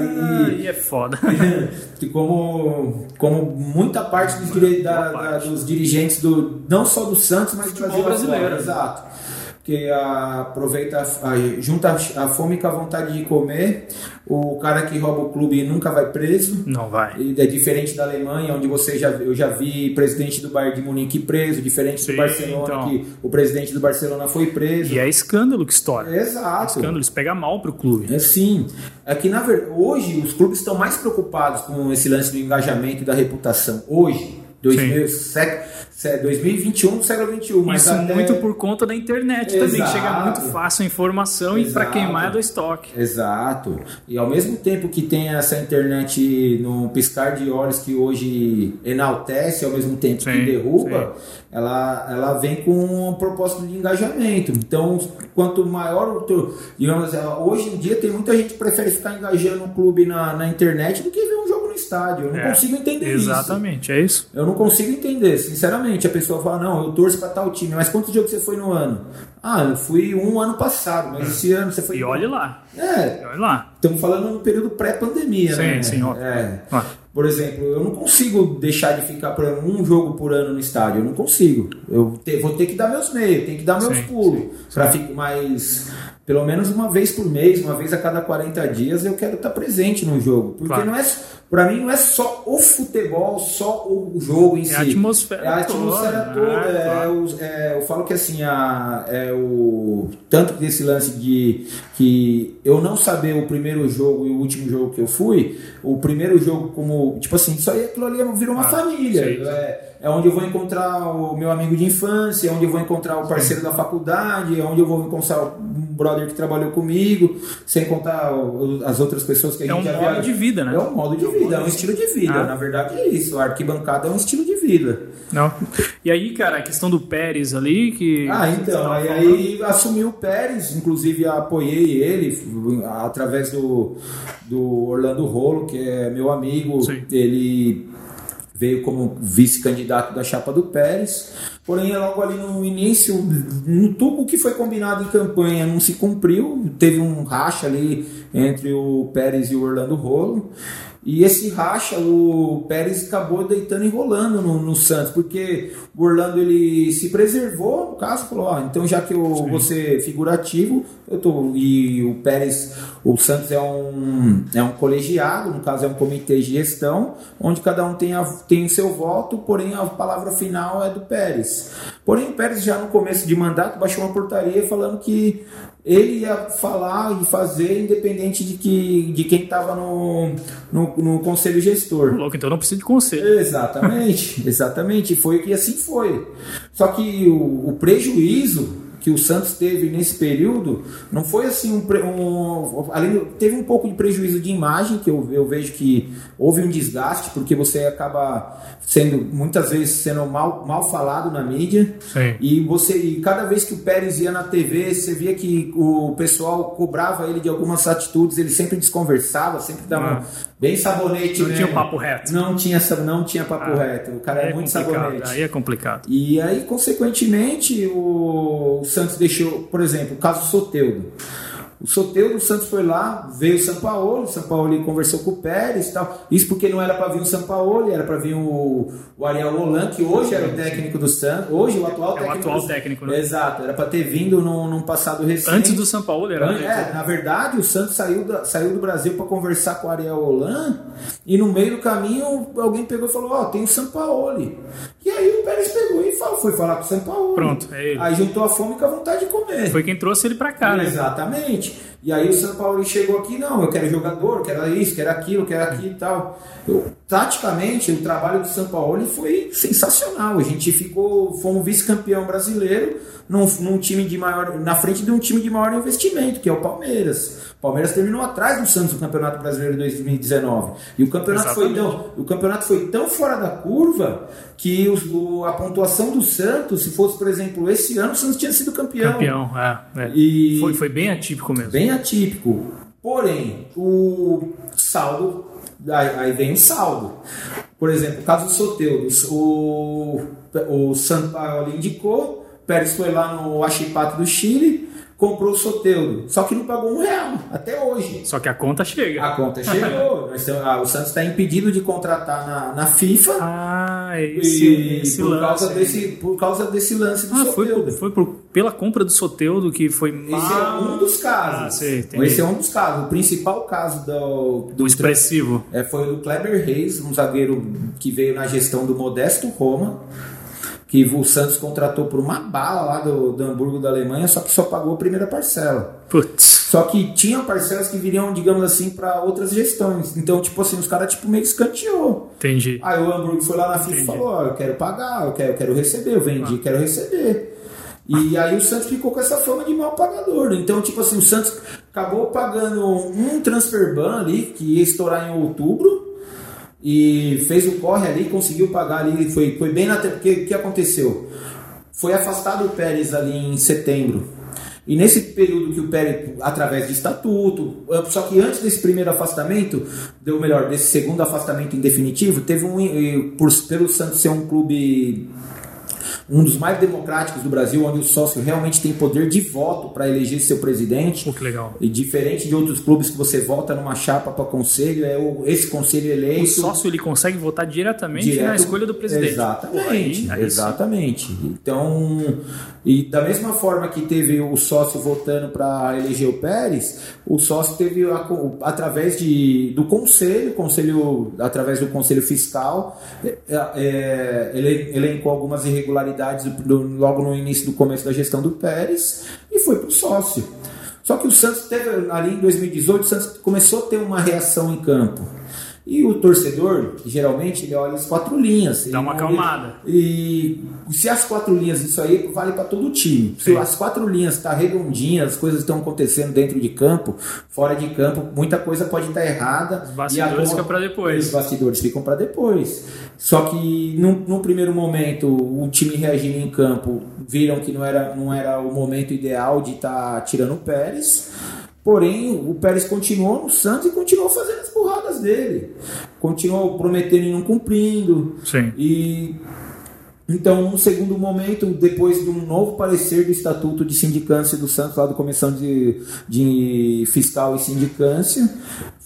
e- é foda. como, como muita parte dos, da- Boa da- parte. dos dirigentes do não só do Santos, mas do Brasil brasileiro. exato. Porque a- aproveita, junta a fome com a vontade de comer. O cara que rouba o clube nunca vai preso. Não vai. É diferente da Alemanha, onde você já eu já vi presidente do Bayern de Munique preso, diferente Sim, do Barcelona, então. que o presidente do Barcelona foi preso. E é escândalo que estoura. Exato. Escândalo, isso pega mal pro clube. É sim. É que na verdade, hoje os clubes estão mais preocupados com esse lance do engajamento e da reputação. Hoje, 2000, sec- se- 2021, século 21, mas Isso até- muito por conta da internet também, Exato. chega muito fácil a informação e pra Exato. queimar é do estoque. Exato. E ao mesmo tempo que tem essa internet no piscar de olhos que hoje enaltece, ao mesmo tempo Sim, que derruba, ela, ela vem com um propósito de engajamento. Então, quanto maior o teu. Digamos, hoje em dia tem muita gente que prefere ficar engajando um clube na, na internet do que ver um jogo estádio. Eu não É, consigo entender isso. Exatamente, é isso. Eu não consigo entender, sinceramente. A pessoa fala, não, eu torço pra tal time, mas quantos jogos você foi no ano? Ah, eu fui um ano passado, mas esse ano você foi. E olhe lá, É, e olhe lá. estamos falando no período pré-pandemia, Sim, né? sim, óbvio. É. Ó, Por exemplo, eu não consigo deixar de ficar por um jogo por ano no estádio. Eu não consigo. Eu te- vou ter que dar meus meios, tenho que dar meus Sim, pulos. sim, Pra ficar mais. Pelo menos uma vez por mês, uma vez a cada 40 dias, eu quero estar presente no jogo. Porque Claro. não é. Pra mim não é só o futebol, só o jogo em É si. a atmosfera É a atmosfera toda, toda. né? é Claro. os- é, eu falo que assim, a, é o. Tanto desse lance de que eu não saber o primeiro jogo e o último jogo que eu fui, o primeiro jogo como. Tipo assim, isso aí aquilo ali virou uma Ah, família. sim, sim. É, é onde eu vou encontrar o meu amigo de infância, é onde eu vou encontrar o parceiro da faculdade, é onde eu vou encontrar um brother que trabalhou comigo, sem contar as outras pessoas que a É gente um já modo de vida, né? É um modo de vida, é um estilo de vida. Ah. Na verdade é isso. A arquibancada é um estilo de vida. Não. E aí, cara, a questão do Pérez ali, que. Ah, então, aí, aí assumiu o Pérez, inclusive apoiei ele através do, do Orlando Rolo, que é meu amigo. Sim. Ele veio como vice-candidato da chapa do Pérez. Porém, logo ali no início, no tubo que foi combinado em campanha não se cumpriu. Teve um racha ali entre o Pérez e o Orlando Rolo. E esse racha, o Pérez acabou deitando e rolando no, no Santos, porque o Orlando ele se preservou, no caso, falou: ó, então já que eu vou ser figurativo, eu tô. E o Pérez, o Santos é um, é um colegiado, no caso é um comitê de gestão, onde cada um tem, a, tem o seu voto, porém a palavra final é do Pérez. Porém, o Pérez já no começo de mandato baixou uma portaria falando que ele ia falar e fazer independente de, que, de quem estava no, no, no conselho gestor. Louco, então não precisa de conselho. Exatamente, exatamente. E foi que assim foi. Só que o, o prejuízo que o Santos teve nesse período não foi assim um, um além teve um pouco de prejuízo de imagem que eu, eu vejo que houve um desgaste porque você acaba sendo muitas vezes sendo mal, mal falado na mídia Sim. e você e cada vez que o Pérez ia na TV você via que o pessoal cobrava ele de algumas atitudes ele sempre desconversava sempre dava ah. bem sabonete não né? tinha papo reto não tinha não tinha papo ah, reto o cara é, é muito complicado. sabonete aí é complicado e aí consequentemente o Santos deixou, por exemplo, o caso Soteudo. O Soteudo, o Santos foi lá, veio o São Paulo, o São Paulo conversou com o Pérez e tal. Isso porque não era para vir o São Paulo, era para vir o, o Ariel Roland, que hoje era o técnico do Santos, hoje o atual é técnico. O atual do... técnico, né? Exato, era para ter vindo num, num, passado recente. Antes do São Paulo, era. É, na verdade, o Santos saiu, da, saiu do Brasil para conversar com o Ariel Roland e no meio do caminho alguém pegou e falou: Ó, oh, tem o São Paulo. E aí o Pérez pegou e falou, foi falar com o São Paulo. Pronto, é ele. Aí juntou a fome com a vontade de comer. Foi quem trouxe ele para cá, né? Exatamente. age E aí o São Paulo chegou aqui, não, eu quero jogador, eu quero isso, quero aquilo, quero aquilo e tal. Eu, taticamente, o trabalho do São Paulo foi sensacional. A gente ficou, fomos vice-campeão brasileiro num, num, time de maior, na frente de um time de maior investimento, que é o Palmeiras. O Palmeiras terminou atrás do Santos no Campeonato Brasileiro de 2019. E o campeonato, foi tão, o campeonato foi tão fora da curva que os, o, a pontuação do Santos, se fosse, por exemplo, esse ano, o Santos tinha sido campeão. Campeão, é. é. E foi, foi bem atípico mesmo. Bem atípico. Porém, o saldo. Aí, vem o saldo. Por exemplo, o caso do Soteudo. O, o São Paulo indicou, Pérez foi lá no Achipato do Chile, comprou o Soteudo. Só que não pagou um real, até hoje. Só que a conta chega. A conta chegou. o Santos está impedido de contratar na, na FIFA. Ah, esse, esse por lance. Causa desse, por causa desse lance do ah, Soteudo. Foi, foi por, pela compra do Soteudo que foi mal... Esse é um dos casos. Ah, sei, esse é um dos casos. O principal caso do... Do, expressivo. É, foi o Kleber Reis, um zagueiro que veio na gestão do Modesto Roma que o Santos contratou por uma bala lá do, do Hamburgo da Alemanha, só que só pagou a primeira parcela. Putz. Só que tinha parcelas que viriam, digamos assim, para outras gestões. Então, tipo assim, os caras tipo, meio escanteou. Entendi. Aí o Hamburgo foi lá na FIFA e falou: Ó, eu quero pagar, eu quero, eu quero receber, eu vendi, ah. quero receber. E aí o Santos ficou com essa fama de mal pagador. Então, tipo assim, o Santos acabou pagando um transfer ban ali, que ia estourar em outubro e fez o corre ali, conseguiu pagar ali, foi, foi bem na. Porque o que aconteceu? Foi afastado o Pérez ali em setembro. E nesse período que o Pérez, através de estatuto, só que antes desse primeiro afastamento, deu melhor, desse segundo afastamento em definitivo, teve um. Por, pelo Santos ser um clube um dos mais democráticos do Brasil, onde o sócio realmente tem poder de voto para eleger seu presidente. Pô, que legal. E diferente de outros clubes que você vota numa chapa para conselho, é o, esse conselho eleito. O sócio ele consegue votar diretamente Direto, na escolha do presidente. Exatamente. Pô, aí, aí exatamente. Então, e da mesma forma que teve o sócio votando para eleger o Pérez, o sócio teve através de, do conselho, conselho através do conselho fiscal, é, é, ele elencou algumas irregularidades do, logo no início do começo da gestão do Pérez e foi para o sócio. Só que o Santos teve ali em 2018, o Santos começou a ter uma reação em campo. E o torcedor, geralmente, ele olha as quatro linhas. Dá uma acalmada. E se as quatro linhas, isso aí vale para todo o time. Sim. Se as quatro linhas estão tá redondinhas, as coisas estão acontecendo dentro de campo, fora de campo, muita coisa pode estar tá errada. Os bastidores ficam para depois. Os bastidores ficam para depois. Só que no, no, primeiro momento, o time reagindo em campo, viram que não era, não era o momento ideal de estar tá tirando o Pérez. Porém, o Pérez continuou no Santos e continuou fazendo burradas dele. Continuou prometendo e não cumprindo. Sim. E então, no segundo momento, depois de um novo parecer do Estatuto de Sindicância do Santos, lá da Comissão de, de Fiscal e Sindicância,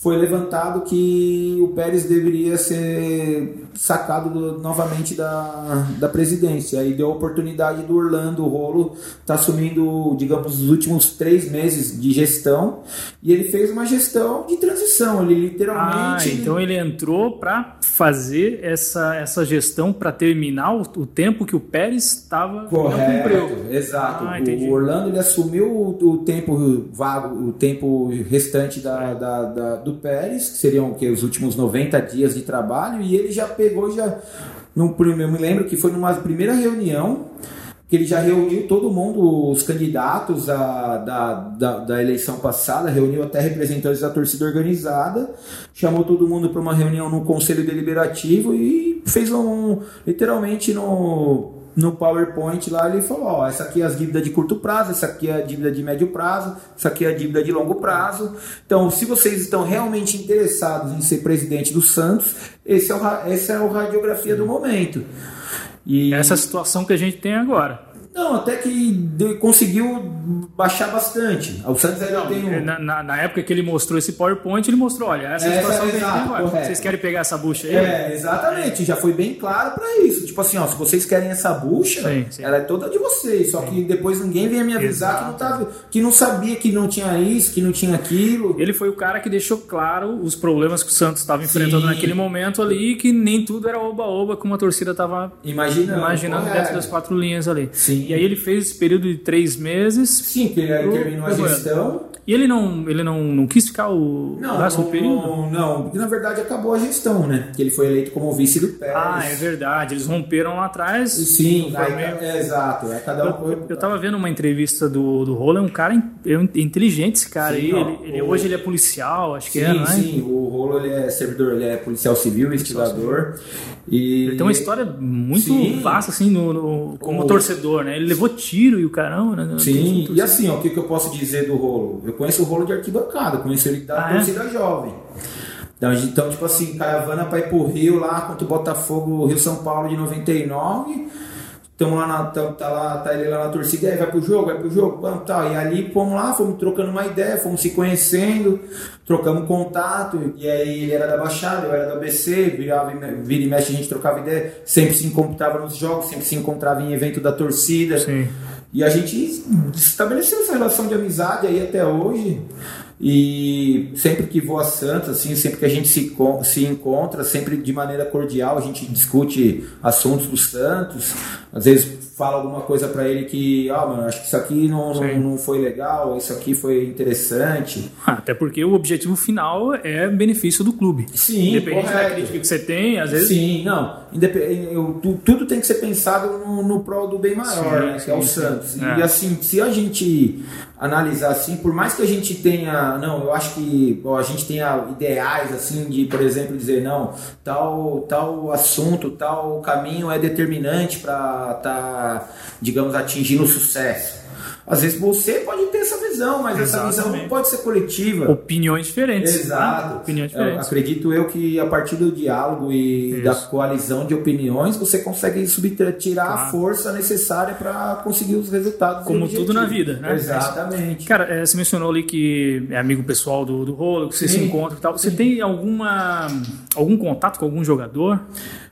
foi levantado que o Pérez deveria ser sacado do, novamente da, da presidência. Aí deu a oportunidade do Orlando Rolo estar tá assumindo, digamos, os últimos três meses de gestão. E ele fez uma gestão de transição. Ele literalmente. Ah, então ele entrou para fazer essa, essa gestão para terminar o, o, tempo que o Pérez estava Correto, exato. Ah, o Orlando ele assumiu o, o, tempo vago, o tempo restante da, da, da, do Pérez, que seriam que, os últimos 90 dias de trabalho, e ele já pegou já. No, eu me lembro que foi numa primeira reunião que ele já reuniu todo mundo, os candidatos a, da, da, da, eleição passada, reuniu até representantes da torcida organizada, chamou todo mundo para uma reunião no Conselho Deliberativo e fez um, literalmente no, no PowerPoint lá, ele falou, ó, essa aqui é as dívidas de curto prazo, essa aqui é a dívida de médio prazo, essa aqui é a dívida de longo prazo. Então, se vocês estão realmente interessados em ser presidente do Santos, esse é o, essa é a radiografia do momento. E... Essa situação que a gente tem agora. Não, até que conseguiu baixar bastante. O Santos ainda tem um... na, na, na, época que ele mostrou esse PowerPoint, ele mostrou, olha, essa, essa situação é exato, agora. Vocês querem pegar essa bucha aí? É, exatamente. Já foi bem claro para isso. Tipo assim, ó, se vocês querem essa bucha, sim, sim. ela é toda de vocês. Só sim. que depois ninguém vem me avisar que não, tava, que não sabia que não tinha isso, que não tinha aquilo. Ele foi o cara que deixou claro os problemas que o Santos estava enfrentando naquele momento ali, que nem tudo era oba-oba, como a torcida estava imaginando, imaginando dentro das quatro linhas ali. Sim. E aí ele fez esse período de três meses. Sim, que ele terminou a gestão. E ele não, ele não, não quis ficar o não, do período? Não, não, porque na verdade acabou a gestão, né? Que ele foi eleito como vice do Pérez. Ah, é verdade. Eles romperam lá atrás. Sim, aí, meio... é, exato. É, cada um eu, foi... eu tava vendo uma entrevista do, do Rolo, é um cara inteligente esse cara sim, aí. Ele, ele. Hoje ele é policial, acho sim, que é, não é? Sim, o Rolo ele é servidor, ele é policial civil, investigador. E... Ele tem uma história muito sim. vasta, assim, no, no como o... torcedor, né? Ele levou tiro e o caramba, né? Sim, e assim, ó, o que, que eu posso dizer do Rolo? Eu conheço o Rolo de arquibancada, conheço ele da ah, é? torcida é? jovem. Então, então, tipo assim, caravana para ir pro Rio lá contra o Botafogo, Rio São Paulo de 99. Estamos lá, na, tá, tá, lá, tá ele lá na torcida, aí vai pro jogo, vai pro jogo, vamos, tal. E ali fomos lá, fomos trocando uma ideia, fomos se conhecendo, trocamos contato. E aí ele era da Baixada, eu era da ABC, virava, vira e mexe, a gente trocava ideia, sempre se encontrava nos jogos, sempre se encontrava em evento da torcida. Sim. E a gente estabeleceu essa relação de amizade aí até hoje. E sempre que vou a Santos, assim, sempre que a gente se, se encontra, sempre de maneira cordial, a gente discute assuntos do Santos. Às vezes fala alguma coisa para ele que, ah, mano, acho que isso aqui não, não, não, foi legal, isso aqui foi interessante. Ah, até porque o objetivo final é benefício do clube. Sim, Independente correto. da crítica que você tem, às vezes. Sim, não. Eu, tudo tem que ser pensado no, no prol do bem maior, sim, né, que é o Santos. É. E assim, se a gente analisar assim, por mais que a gente tenha, não, eu acho que ó, a gente tenha ideais assim de, por exemplo, dizer não, tal tal assunto, tal caminho é determinante para tá, digamos, atingindo o sucesso. Às vezes você pode ter essa visão, mas Exatamente. essa visão não pode ser coletiva. Opiniões diferentes. Né? Exato. Né? Opiniões diferentes. Eu, acredito eu que a partir do diálogo e Isso. da coalizão de opiniões, você consegue tirar claro. a força necessária para conseguir os resultados. Como tudo na vida, né? Exatamente. Cara, é, você mencionou ali que é amigo pessoal do, do Rolo, que você Sim. se encontra e tal. Você Sim. tem alguma, algum contato com algum jogador?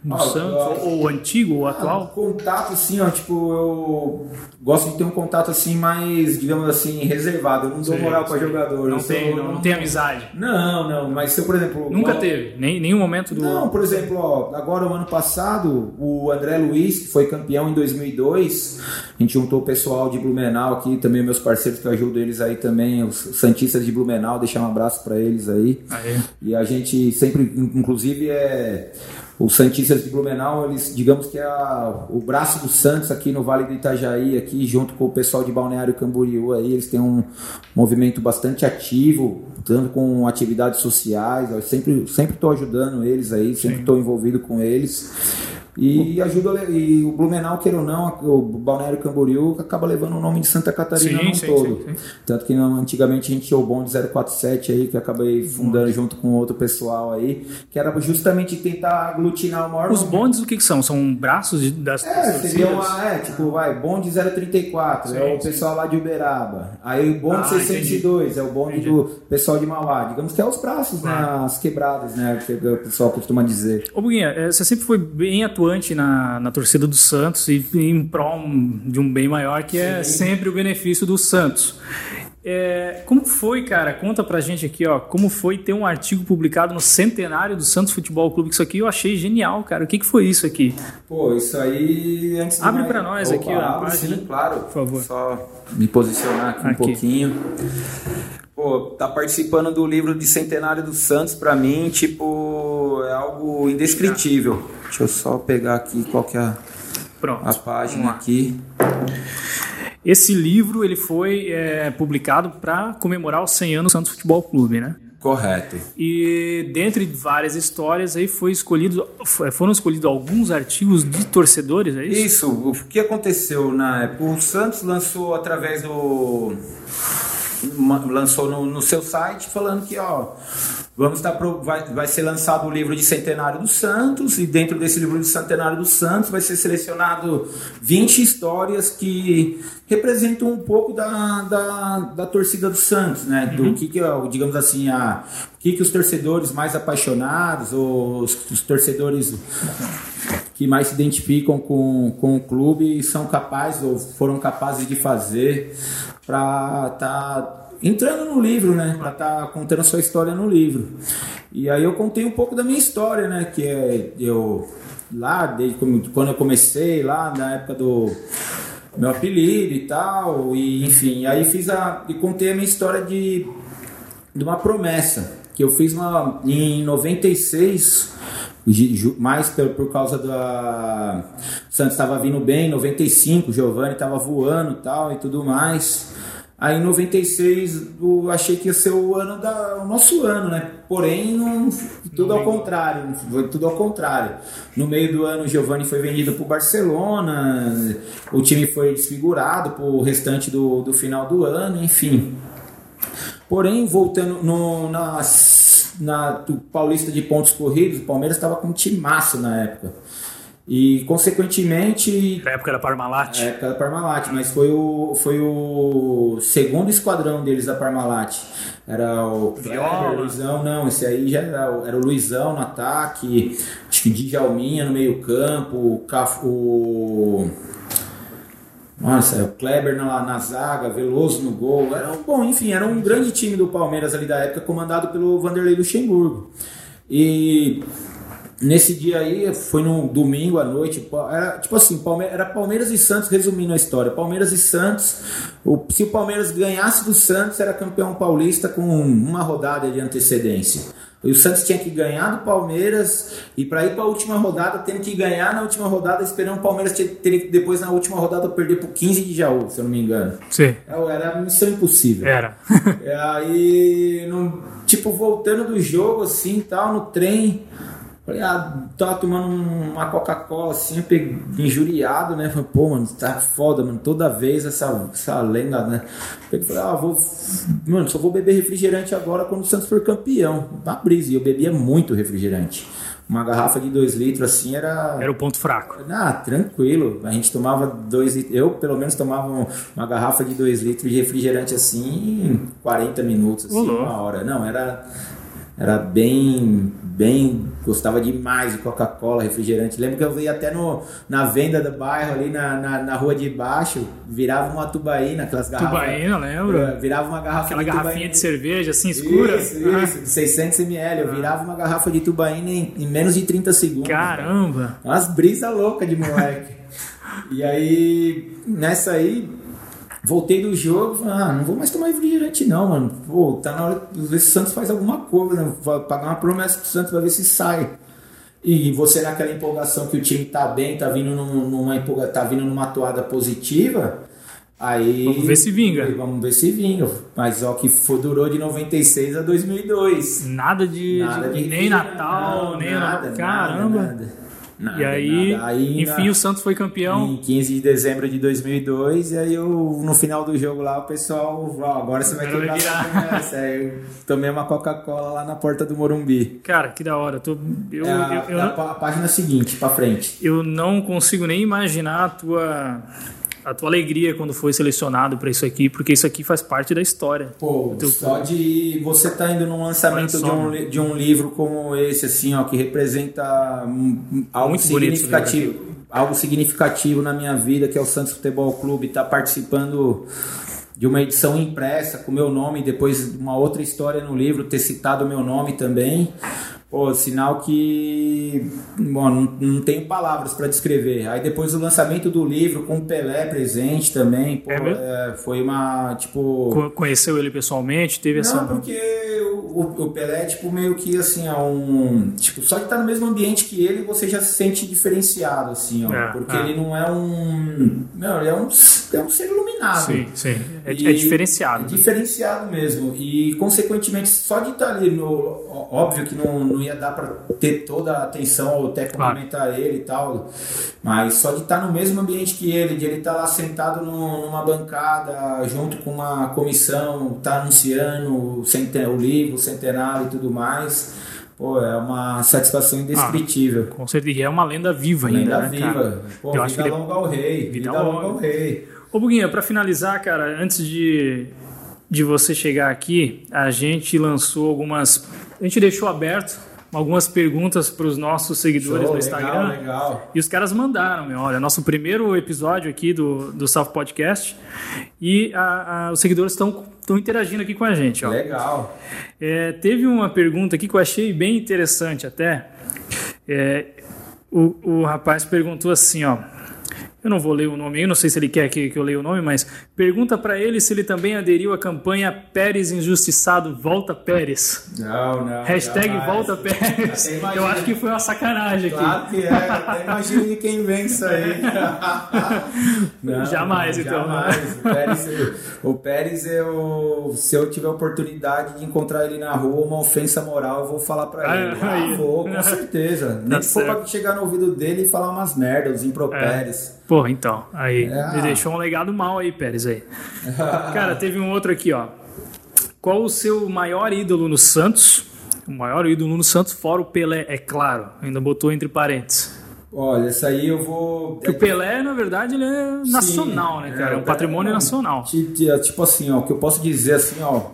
no ah, Santos, ou, ou antigo ou atual? Ah, contato, assim, ó, tipo, eu gosto de ter um contato assim mais, digamos assim, reservado. Eu não dou sim, moral para jogador. Não tem, não, não, tem amizade. Não, não, mas se eu, por exemplo. Nunca teve, nem nenhum momento do. Não, por exemplo, ó, agora o ano passado, o André Luiz, que foi campeão em 2002, a gente juntou o pessoal de Blumenau aqui, também meus parceiros que eu ajudo eles aí também, os Santistas de Blumenau, deixar um abraço para eles aí. Aê. E a gente sempre, inclusive, é os Santistas de Blumenau, eles, digamos que é a, o braço do Santos aqui no Vale do Itajaí, aqui junto com o pessoal de Balneário Camboriú, aí eles têm um movimento bastante ativo, tanto com atividades sociais, eu sempre sempre estou ajudando eles aí, sempre estou envolvido com eles. E ajuda e o Blumenau, queira ou não, o Balneário Camboriú acaba levando o nome de Santa Catarina sim, sim, todo. Sim, Tanto que antigamente a gente tinha o bonde 047 aí, que acabei fundando junto com outro pessoal aí, que era justamente tentar aglutinar o maior. Os nome. bondes o que, que são? São braços das É, seria uma, é, tipo, vai, bonde 034, é o pessoal lá de Uberaba. Aí o bonde ah, 602 entendi. é o bonde entendi. do pessoal de Mauá. Digamos que é os braços é. nas quebradas, né? Que o pessoal costuma dizer. Ô Buguinha, é, você sempre foi bem atuante atuante na, na torcida do Santos e em prol de um bem maior que é Sim. sempre o benefício do Santos. É, como foi, cara? Conta pra gente aqui, ó. Como foi ter um artigo publicado no centenário do Santos Futebol Clube? Isso aqui eu achei genial, cara. O que, que foi isso aqui? Pô, isso aí. Antes Abre para nós Opa, aqui, ó. Sim, claro. Por favor. Só me posicionar aqui, aqui. um pouquinho. Pô, tá participando do livro de Centenário do Santos, pra mim, tipo, é algo indescritível. Deixa eu só pegar aqui qual que é a... Pronto. a página aqui. Esse livro ele foi é, publicado para comemorar os 100 anos do Santos Futebol Clube, né? Correto. E dentre várias histórias aí foi escolhido, foram escolhidos alguns artigos de torcedores, é isso? Isso. O que aconteceu na época? O Santos lançou através do lançou no, no, seu site falando que ó, vamos estar pro, vai, vai ser lançado o livro de centenário do Santos e dentro desse livro de centenário do Santos vai ser selecionado 20 histórias que representam um pouco da, da, da torcida do Santos, né? Do uhum. que, que digamos assim, a, o que, que os torcedores mais apaixonados ou os, os torcedores que mais se identificam com, com o clube são capazes ou foram capazes de fazer para estar tá entrando no livro, né? Para estar tá contando a sua história no livro. E aí eu contei um pouco da minha história, né? Que é eu lá desde quando eu comecei lá na época do meu apelido e tal, e enfim, aí fiz a e contei a minha história de de uma promessa que eu fiz uma em 96 mais por, por causa da Santos estava vindo bem, 95, Giovanni estava voando tal e tudo mais. Aí em 96 eu achei que ia ser o ano da o nosso ano, né? Porém, não, tudo ao contrário, foi tudo ao contrário. No meio do ano o Giovanni foi vendido para o Barcelona, o time foi desfigurado para o restante do, do final do ano, enfim. Porém, voltando no, na, na do Paulista de pontos corridos, o Palmeiras estava com um time massa na época. E, consequentemente. Na época da Parmalat. Na época da Parmalat, mas foi o, foi o segundo esquadrão deles da Parmalat. Era o Kleber, Luizão, não, esse aí já era, era o Luizão no ataque, acho que Djalminha no meio-campo, o, o. Nossa, o Kleber na, na zaga, Veloso no gol. Era um, bom, enfim, era um grande time do Palmeiras ali da época, comandado pelo Vanderlei Luxemburgo. E Nesse dia aí, foi no domingo à noite, era tipo assim, Palmeiras, era Palmeiras e Santos, resumindo a história. Palmeiras e Santos, o, se o Palmeiras ganhasse do Santos, era campeão paulista com uma rodada de antecedência. E o Santos tinha que ganhar do Palmeiras e para ir para a última rodada, tendo que ganhar na última rodada, esperando o Palmeiras ter, ter que depois na última rodada perder por 15 de Jaú, se eu não me engano. Sim. É, era missão impossível. Era. É, aí, no, tipo, voltando do jogo assim, tal, no trem, Falei, ah, tava tomando uma Coca-Cola assim, injuriado, né? Falei, pô, mano, tá foda, mano. Toda vez essa, essa lenda, né? Eu falei, ah, vou. Mano, só vou beber refrigerante agora quando o Santos for campeão. Uma brisa. E eu bebia muito refrigerante. Uma garrafa de 2 litros assim era. Era o ponto fraco. Ah, tranquilo. A gente tomava 2 litros. Eu, pelo menos, tomava uma garrafa de 2 litros de refrigerante assim em 40 minutos, assim, uma hora. Não, era era bem, bem, gostava demais de Coca-Cola, refrigerante. Lembro que eu vi até no, na venda do bairro ali na, na, na rua de baixo, virava uma tubaína, aquelas garrafas. Tubaína, lembro. É, virava uma garrafa Aquela de garrafinha tubaína. de cerveja assim escura. Isso, isso, de 600 ml. Eu virava uma garrafa de tubaína em, em menos de 30 segundos. Caramba! Umas brisas loucas de moleque. e aí, nessa aí, Voltei do jogo, falei, ah, não vou mais tomar refrigerante não, mano. Pô, tá na hora de ver se o Santos faz alguma coisa, né? Vou pagar uma promessa pro Santos pra ver se sai. E você naquela empolgação que o time tá bem, tá vindo numa empolga, tá vindo numa toada positiva, aí vamos ver se vinga. Vamos ver se vinga. Mas ó que foi, durou de 96 a 2002. Nada de, nada de, de nem Natal, não, nem nada, caramba. Nada, nada. Nada, e aí, aí enfim, na, o Santos foi campeão. Em 15 de dezembro de 2002, e aí eu, no final do jogo lá, o pessoal, ó, agora você vai quebrar essa Aí eu tomei uma Coca-Cola lá na porta do Morumbi. Cara, que da hora. Tô, eu, é a, eu, eu, a, a página seguinte, pra frente. Eu não consigo nem imaginar a tua a tua alegria quando foi selecionado para isso aqui, porque isso aqui faz parte da história. Pô, só de você estar tá indo num lançamento de um, de um livro como esse, assim, ó, que representa algo Muito significativo, algo significativo na minha vida, que é o Santos Futebol Clube, estar tá participando de uma edição impressa com meu nome, depois uma outra história no livro, ter citado o meu nome também. Pô, sinal que bom, não, não tenho palavras para descrever. Aí depois do lançamento do livro, com o Pelé presente também, pô, é é, foi uma, tipo... Conheceu ele pessoalmente? Teve não, essa... porque o, o, Pelé é tipo meio que assim, é um. Tipo, só de estar no mesmo ambiente que ele, você já se sente diferenciado, assim, ó. É, porque é. ele não é um. Não, ele é um, é um ser iluminado. Sim, sim. É, é diferenciado. É diferenciado mesmo. E, consequentemente, só de estar ali no. Óbvio que não, não ia dar para ter toda a atenção ou até complementar claro. ele e tal. Mas só de estar no mesmo ambiente que ele, de ele estar lá sentado no, numa bancada, junto com uma comissão, tá anunciando o, livro, o centenário e tudo mais. Pô, é uma satisfação indescritível. Ah, com certeza. E é uma lenda viva ainda. Lenda né, viva. Cara? Pô, Eu vida acho que longa ao rei. Vida, vida longa ao rei. Ô, Buguinha, pra finalizar, cara, antes de, de você chegar aqui, a gente lançou algumas. A gente deixou aberto algumas perguntas para os nossos seguidores Show, no Instagram. Legal, legal. E os caras mandaram, meu, olha, nosso primeiro episódio aqui do, do South Podcast. E a, a, os seguidores estão interagindo aqui com a gente. Ó. Legal. É, teve uma pergunta aqui que eu achei bem interessante até. É, o, o rapaz perguntou assim, ó. Eu não vou ler o nome, eu não sei se ele quer que, que eu leia o nome, mas pergunta para ele se ele também aderiu à campanha Pérez Injustiçado Volta Pérez. Não, não. Hashtag jamais. Volta Pérez. Eu acho que foi uma sacanagem claro aqui. Claro que é, até imagino de quem vem isso aí. não, jamais, não, então. Jamais. O Pérez, o Pérez eu, se eu tiver oportunidade de encontrar ele na rua, uma ofensa moral, eu vou falar para ele. Ah, ah, vou, com certeza. Nem tá que for pra chegar no ouvido dele e falar umas merdas, os impropérios. É. Porra, então. Aí, é. ele deixou um legado mal aí, Pérez aí. Cara, teve um outro aqui, ó. Qual o seu maior ídolo no Santos? O maior ídolo no Santos, fora o Pelé, é claro. Ainda botou entre parênteses. Olha, essa aí eu vou. Porque o Pelé, na verdade, ele é nacional, Sim, né, cara? É, é um patrimônio nacional. Tipo assim, ó, o que eu posso dizer assim, ó.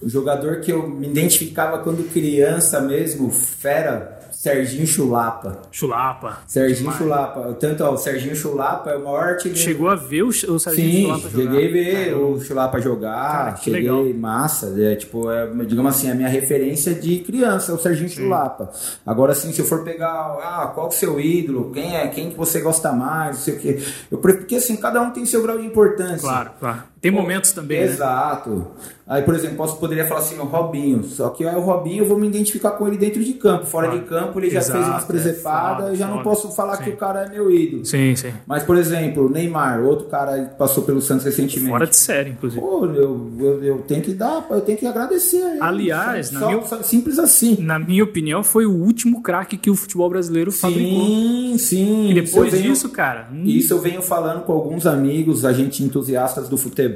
O jogador que eu me identificava quando criança mesmo, fera, Serginho Chulapa. Chulapa. Serginho Chulapa. Tanto ó, o Serginho Chulapa é o maior artilheiro. Chegou a ver o, o Serginho Sim, Chulapa jogar? Sim, cheguei a ver o Chulapa jogar. Cara, cheguei, legal. massa. É, tipo, é, digamos assim, a minha referência de criança é o Serginho Sim. Chulapa. Agora, assim, se eu for pegar, ah, qual é o seu ídolo? Quem é? Quem que você gosta mais? Não sei o quê. Eu, porque, assim, cada um tem seu grau de importância. Claro, claro. Tem momentos também, Exato. Né? Aí, por exemplo, posso poderia falar assim, o Robinho. Só que o Robinho eu vou me identificar com ele dentro de campo. Fora ah, de campo, ele já exato, fez umas presepadas. É, eu já foda, não posso falar sim. que o cara é meu ídolo. Sim, sim. Mas, por exemplo, Neymar, outro cara que passou pelo Santos recentemente. Fora de série, inclusive. Pô, eu, eu, eu tenho que dar, eu tenho que agradecer a ele. Aliás, só, minha, simples assim. Na minha opinião, foi o último craque que o futebol brasileiro sim, fabricou. Sim, sim. E depois venho, disso, cara. Hum. Isso eu venho falando com alguns amigos, a gente entusiastas do futebol,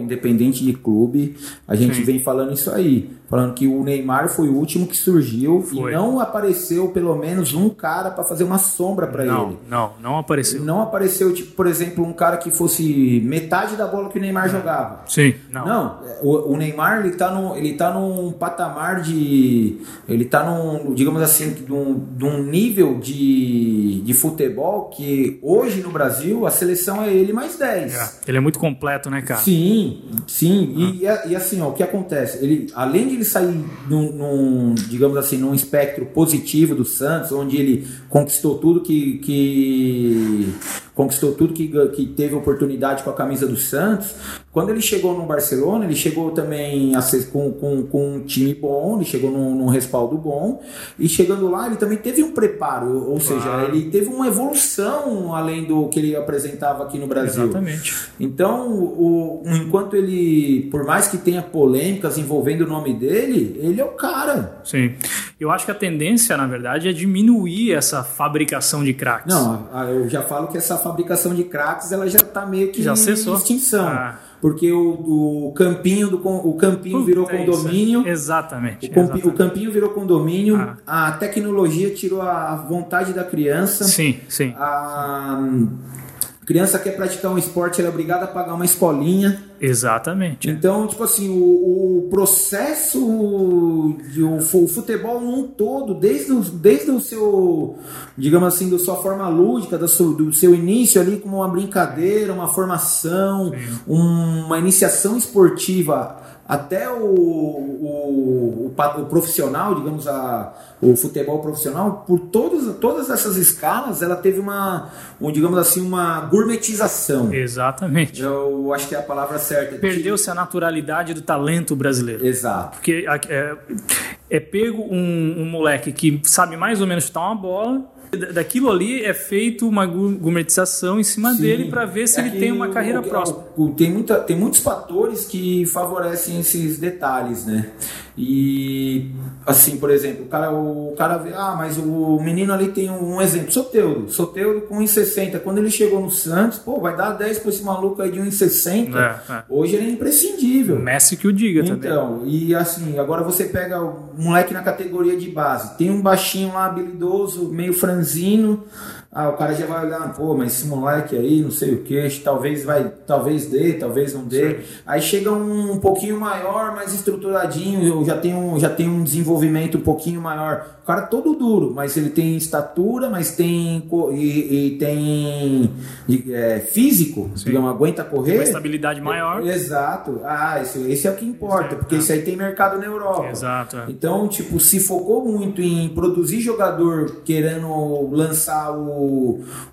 independente de clube, a gente sim. vem falando isso aí falando que o Neymar foi o último que surgiu foi. e não apareceu pelo menos um cara para fazer uma sombra para ele. Não, não, não apareceu. Não apareceu, tipo, por exemplo, um cara que fosse metade da bola que o Neymar jogava. Sim, não. Não, o, o, Neymar ele tá, no, ele tá num patamar de. Ele tá num, digamos assim, num, num nível de, de futebol que hoje no Brasil a seleção é ele mais 10. É, ele é muito completo, né, cara? Sim, sim. Ah. E, e assim, ó, o que acontece? Ele, além de ele sair num, num, digamos assim, num espectro positivo do Santos, onde ele conquistou tudo que, que conquistou tudo que, que teve oportunidade com a camisa do Santos. Quando ele chegou no Barcelona, ele chegou também a ser, com, com, com um time bom, ele chegou num, num, respaldo bom, e chegando lá ele também teve um preparo, ou claro. seja, ele teve uma evolução além do que ele apresentava aqui no Brasil. Exatamente. Então, o, enquanto ele, por mais que tenha polêmicas envolvendo o nome dele, ele é o cara. Sim. Eu acho que a tendência, na verdade, é diminuir essa fabricação de craques. Não, eu já falo que essa fabricação de craques ela já está meio que já em extinção. Ah. Porque o, o, campinho do o campinho virou é condomínio. Exatamente, o, exatamente. o, campinho virou condomínio. Ah. A tecnologia tirou a vontade da criança. Sim, sim. A, criança quer praticar um esporte, ela é obrigada a pagar uma escolinha. Exatamente. Então, tipo assim, o, o processo, de, o, o, futebol num todo, desde o, desde o seu, digamos assim, da sua forma lúdica, do seu, do seu início ali como uma brincadeira, uma formação, Sim. uma iniciação esportiva até o, o, o, o, profissional, digamos, a, o futebol profissional, por todas, todas essas escalas, ela teve uma, um, digamos assim, uma gourmetização. Exatamente. Eu acho que é a palavra certa. Perdeu-se a naturalidade do talento brasileiro. Exato. Porque é, é pego um, um moleque que sabe mais ou menos chutar uma bola daquilo ali é feito uma gourmetização em cima Sim, dele para ver se é ele tem uma carreira o, próxima. Tem, muita, tem muitos fatores que favorecem esses detalhes, né? E assim, por exemplo, o cara, o cara vê, ah, mas o menino ali tem um, um exemplo, Soteudo, Soteudo com 1,60. Quando ele chegou no Santos, pô, vai dar 10 para esse maluco aí de 1,60. É, é. Hoje ele é imprescindível. Messi que o diga então, também. Então, e assim, agora você pega o moleque na categoria de base, tem um baixinho lá habilidoso, meio franzino franzino. Ah, o cara já vai olhar, pô, mas esse moleque aí, não sei o que, talvez vai, talvez dê, talvez não dê. Sim. Aí chega um, um, pouquinho maior, mais estruturadinho, já tem, um, já tem um desenvolvimento um pouquinho maior. O cara todo duro, mas ele tem estatura, mas tem e, e tem é, físico, Sim. digamos, aguenta correr. Uma estabilidade maior. Exato. Ah, esse, esse é o que importa, porque isso aí tem mercado na Europa. Exato. É. Então, tipo, se focou muito em produzir jogador querendo lançar o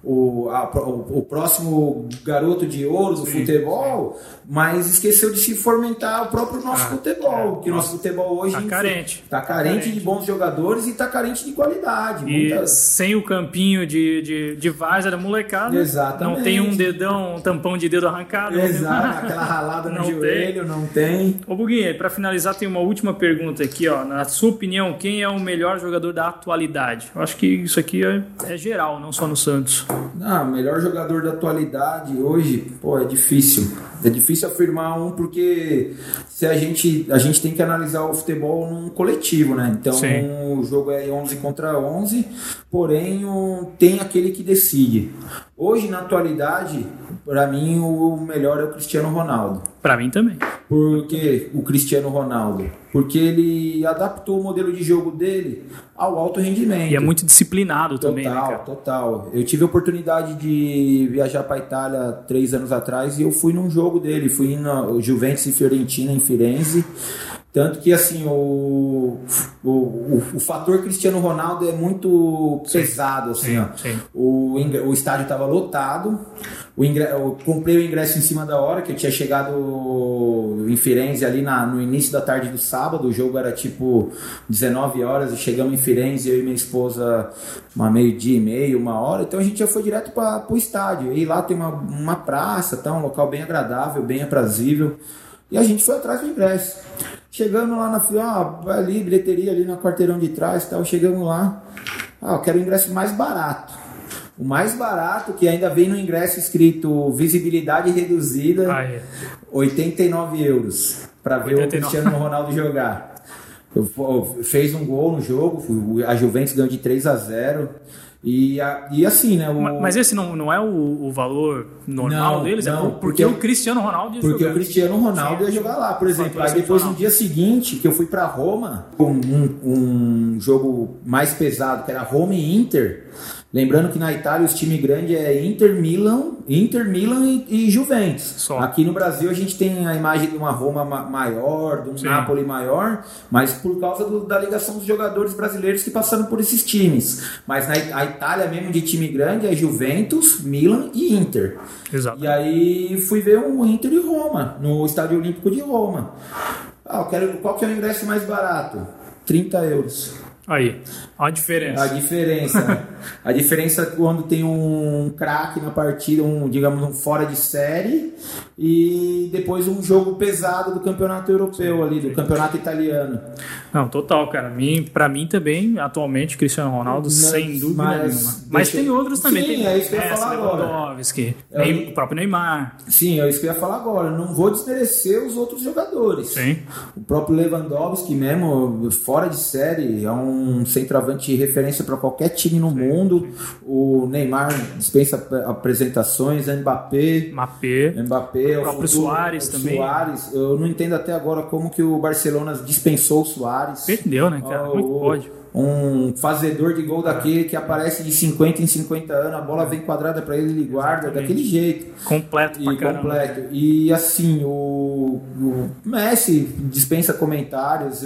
o, a, o, o, próximo garoto de ouro do sim, futebol, sim. mas esqueceu de se fomentar o próprio nosso ah, futebol, é, que nosso futebol hoje está carente. Está carente, carente de bons jogadores e está carente de qualidade. E muita... sem o campinho de, de, de várzea da molecada, Exatamente. não tem um dedão, um tampão de dedo arrancado. Exato, aquela ralada no joelho, tem. não tem. Ô Buguinha, para finalizar tem uma última pergunta aqui, ó. Na sua opinião, quem é o melhor jogador da atualidade? Eu acho que isso aqui é, é geral, não só no Santos? Não, melhor jogador da atualidade hoje, pô, é difícil. É difícil afirmar um porque se a gente a gente tem que analisar o futebol num coletivo, né? Então Sim. o jogo é 11 contra 11, porém o, tem aquele que decide. Hoje na atualidade, para mim o melhor é o Cristiano Ronaldo. Para mim também. Por que o Cristiano Ronaldo? Porque ele adaptou o modelo de jogo dele ao alto rendimento. E é muito disciplinado total, também, né, cara? Total, Eu tive a oportunidade de viajar para Itália três anos atrás e eu fui num jogo dele. Fui no Juventus e Fiorentina em Firenze. Tanto que assim o, o, o, o, fator Cristiano Ronaldo é muito sim. pesado. Assim, sim, sim. O, o estádio estava lotado. O ingresso, eu comprei o ingresso em cima da hora, que eu tinha chegado em Firenze ali na, no início da tarde do sábado. O jogo era tipo 19 horas e chegamos em Firenze, eu e minha esposa, uma meio-dia e meio, uma hora. Então a gente já foi direto para o estádio. E lá tem uma, uma praça, tá, um local bem agradável, bem aprazível. E a gente foi atrás do ingresso. Chegamos lá na fila, ah, ali, bilheteria ali na quarteirão de trás tal. Chegamos lá, ah, eu quero o ingresso mais barato. O mais barato, que ainda vem no ingresso escrito visibilidade reduzida, ah, é. 89 euros, para ver 89. o Cristiano Ronaldo jogar. Fez um gol no jogo, a Juventus ganhou de 3 a 0. E, e assim, né? O... Mas esse não, não é o, o valor normal não, deles? Não, é porque, porque o Cristiano Ronaldo ia Porque jogar. o Cristiano Ronaldo ia jogar lá, por exemplo. Aí depois no dia seguinte, que eu fui para Roma, um, um jogo mais pesado, que era Roma e Inter. Lembrando que na Itália os times grandes é Inter, Milan, Inter, Milan e, e Juventus. Só. Aqui no Brasil a gente tem a imagem de uma Roma maior, de um Sim. Napoli maior, mas por causa do, da ligação dos jogadores brasileiros que passaram por esses times. Mas na a Itália mesmo de time grande é Juventus, Milan e Inter. Exato. E aí fui ver o Inter e Roma, no Estádio Olímpico de Roma. Ah, eu quero, qual que é o ingresso mais barato? 30 euros. Aí, a diferença. A diferença. a diferença quando tem um craque na partida, um, digamos, um fora de série, e depois um jogo pesado do campeonato europeu ali, do campeonato italiano. Não, total, cara. Mim, pra mim também, atualmente, Cristiano Ronaldo, sem dúvida mas, nenhuma. Mas tem outros também. Sim, tem é isso que eu ia falar agora. É, o próprio Neymar. Sim, é isso que eu ia falar agora. Não vou desmerecer os outros jogadores. Sim. O próprio Lewandowski mesmo, fora de série, é um centroavante de referência para qualquer time no mundo. O Neymar dispensa apresentações, Mbappé. Mbappé. Mbappé o próprio futuro, Soares o também. Soares. Eu não entendo até agora como que o Barcelona dispensou o Soares. Perdeu, né, cara? Como é pode? Um fazedor de gol daquele que aparece de 50 em 50 anos, a bola vem quadrada para ele, ele guarda Exatamente. daquele jeito. Completo E completo. E assim, o, o Messi dispensa comentários.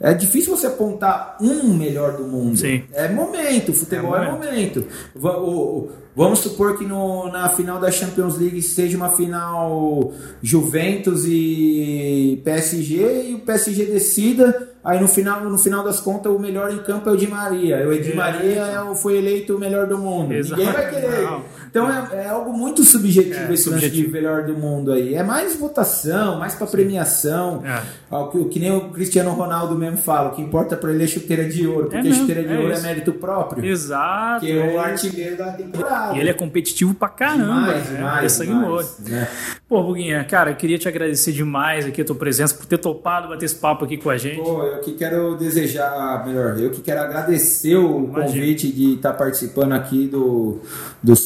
É difícil você apontar um melhor do mundo. Sim. É momento, futebol É é momento. O- Vamos supor que no- na final da Champions League seja uma final Juventus e PSG e o PSG decida. Aí no final, no final das contas, o melhor em campo é o Di Maria. O Di É. Maria é o- foi eleito o melhor do mundo. Exato. Ninguém vai querer. Não. Então é, é algo muito subjetivo É, esse lance de subjetivo. melhor do mundo aí. É mais votação, mais pra premiação. É. Ao que, o que nem o Cristiano Ronaldo mesmo fala, o que importa pra ele é chuteira de ouro, porque mesmo, chuteira de é ouro isso. é mérito próprio. Exato. Que é o é. artilheiro da temporada. E ele é competitivo pra caramba. demais, demais, É olho. demais, né? Pô, Buguinha, cara, eu queria te agradecer demais aqui a tua presença, por ter topado bater esse papo aqui com a gente. Pô, eu que quero desejar, melhor, eu que quero agradecer o Imagina. convite de estar participando aqui do, do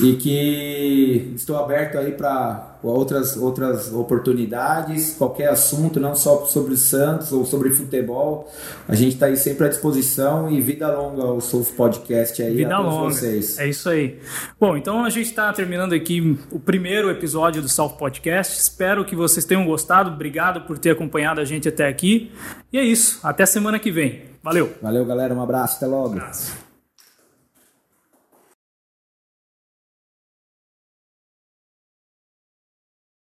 E que estou aberto aí para outras, outras oportunidades, qualquer assunto, não só sobre o Santos ou sobre futebol. A gente está aí sempre à disposição e vida longa ao Souf Podcast aí Vida a todos longa. vocês. É isso aí. Bom, então a gente está terminando aqui o primeiro episódio do South Podcast. Espero que vocês tenham gostado. Obrigado por ter acompanhado a gente até aqui. E é isso. Até semana que vem. Valeu. Valeu, galera. Um abraço. Até logo. abraço.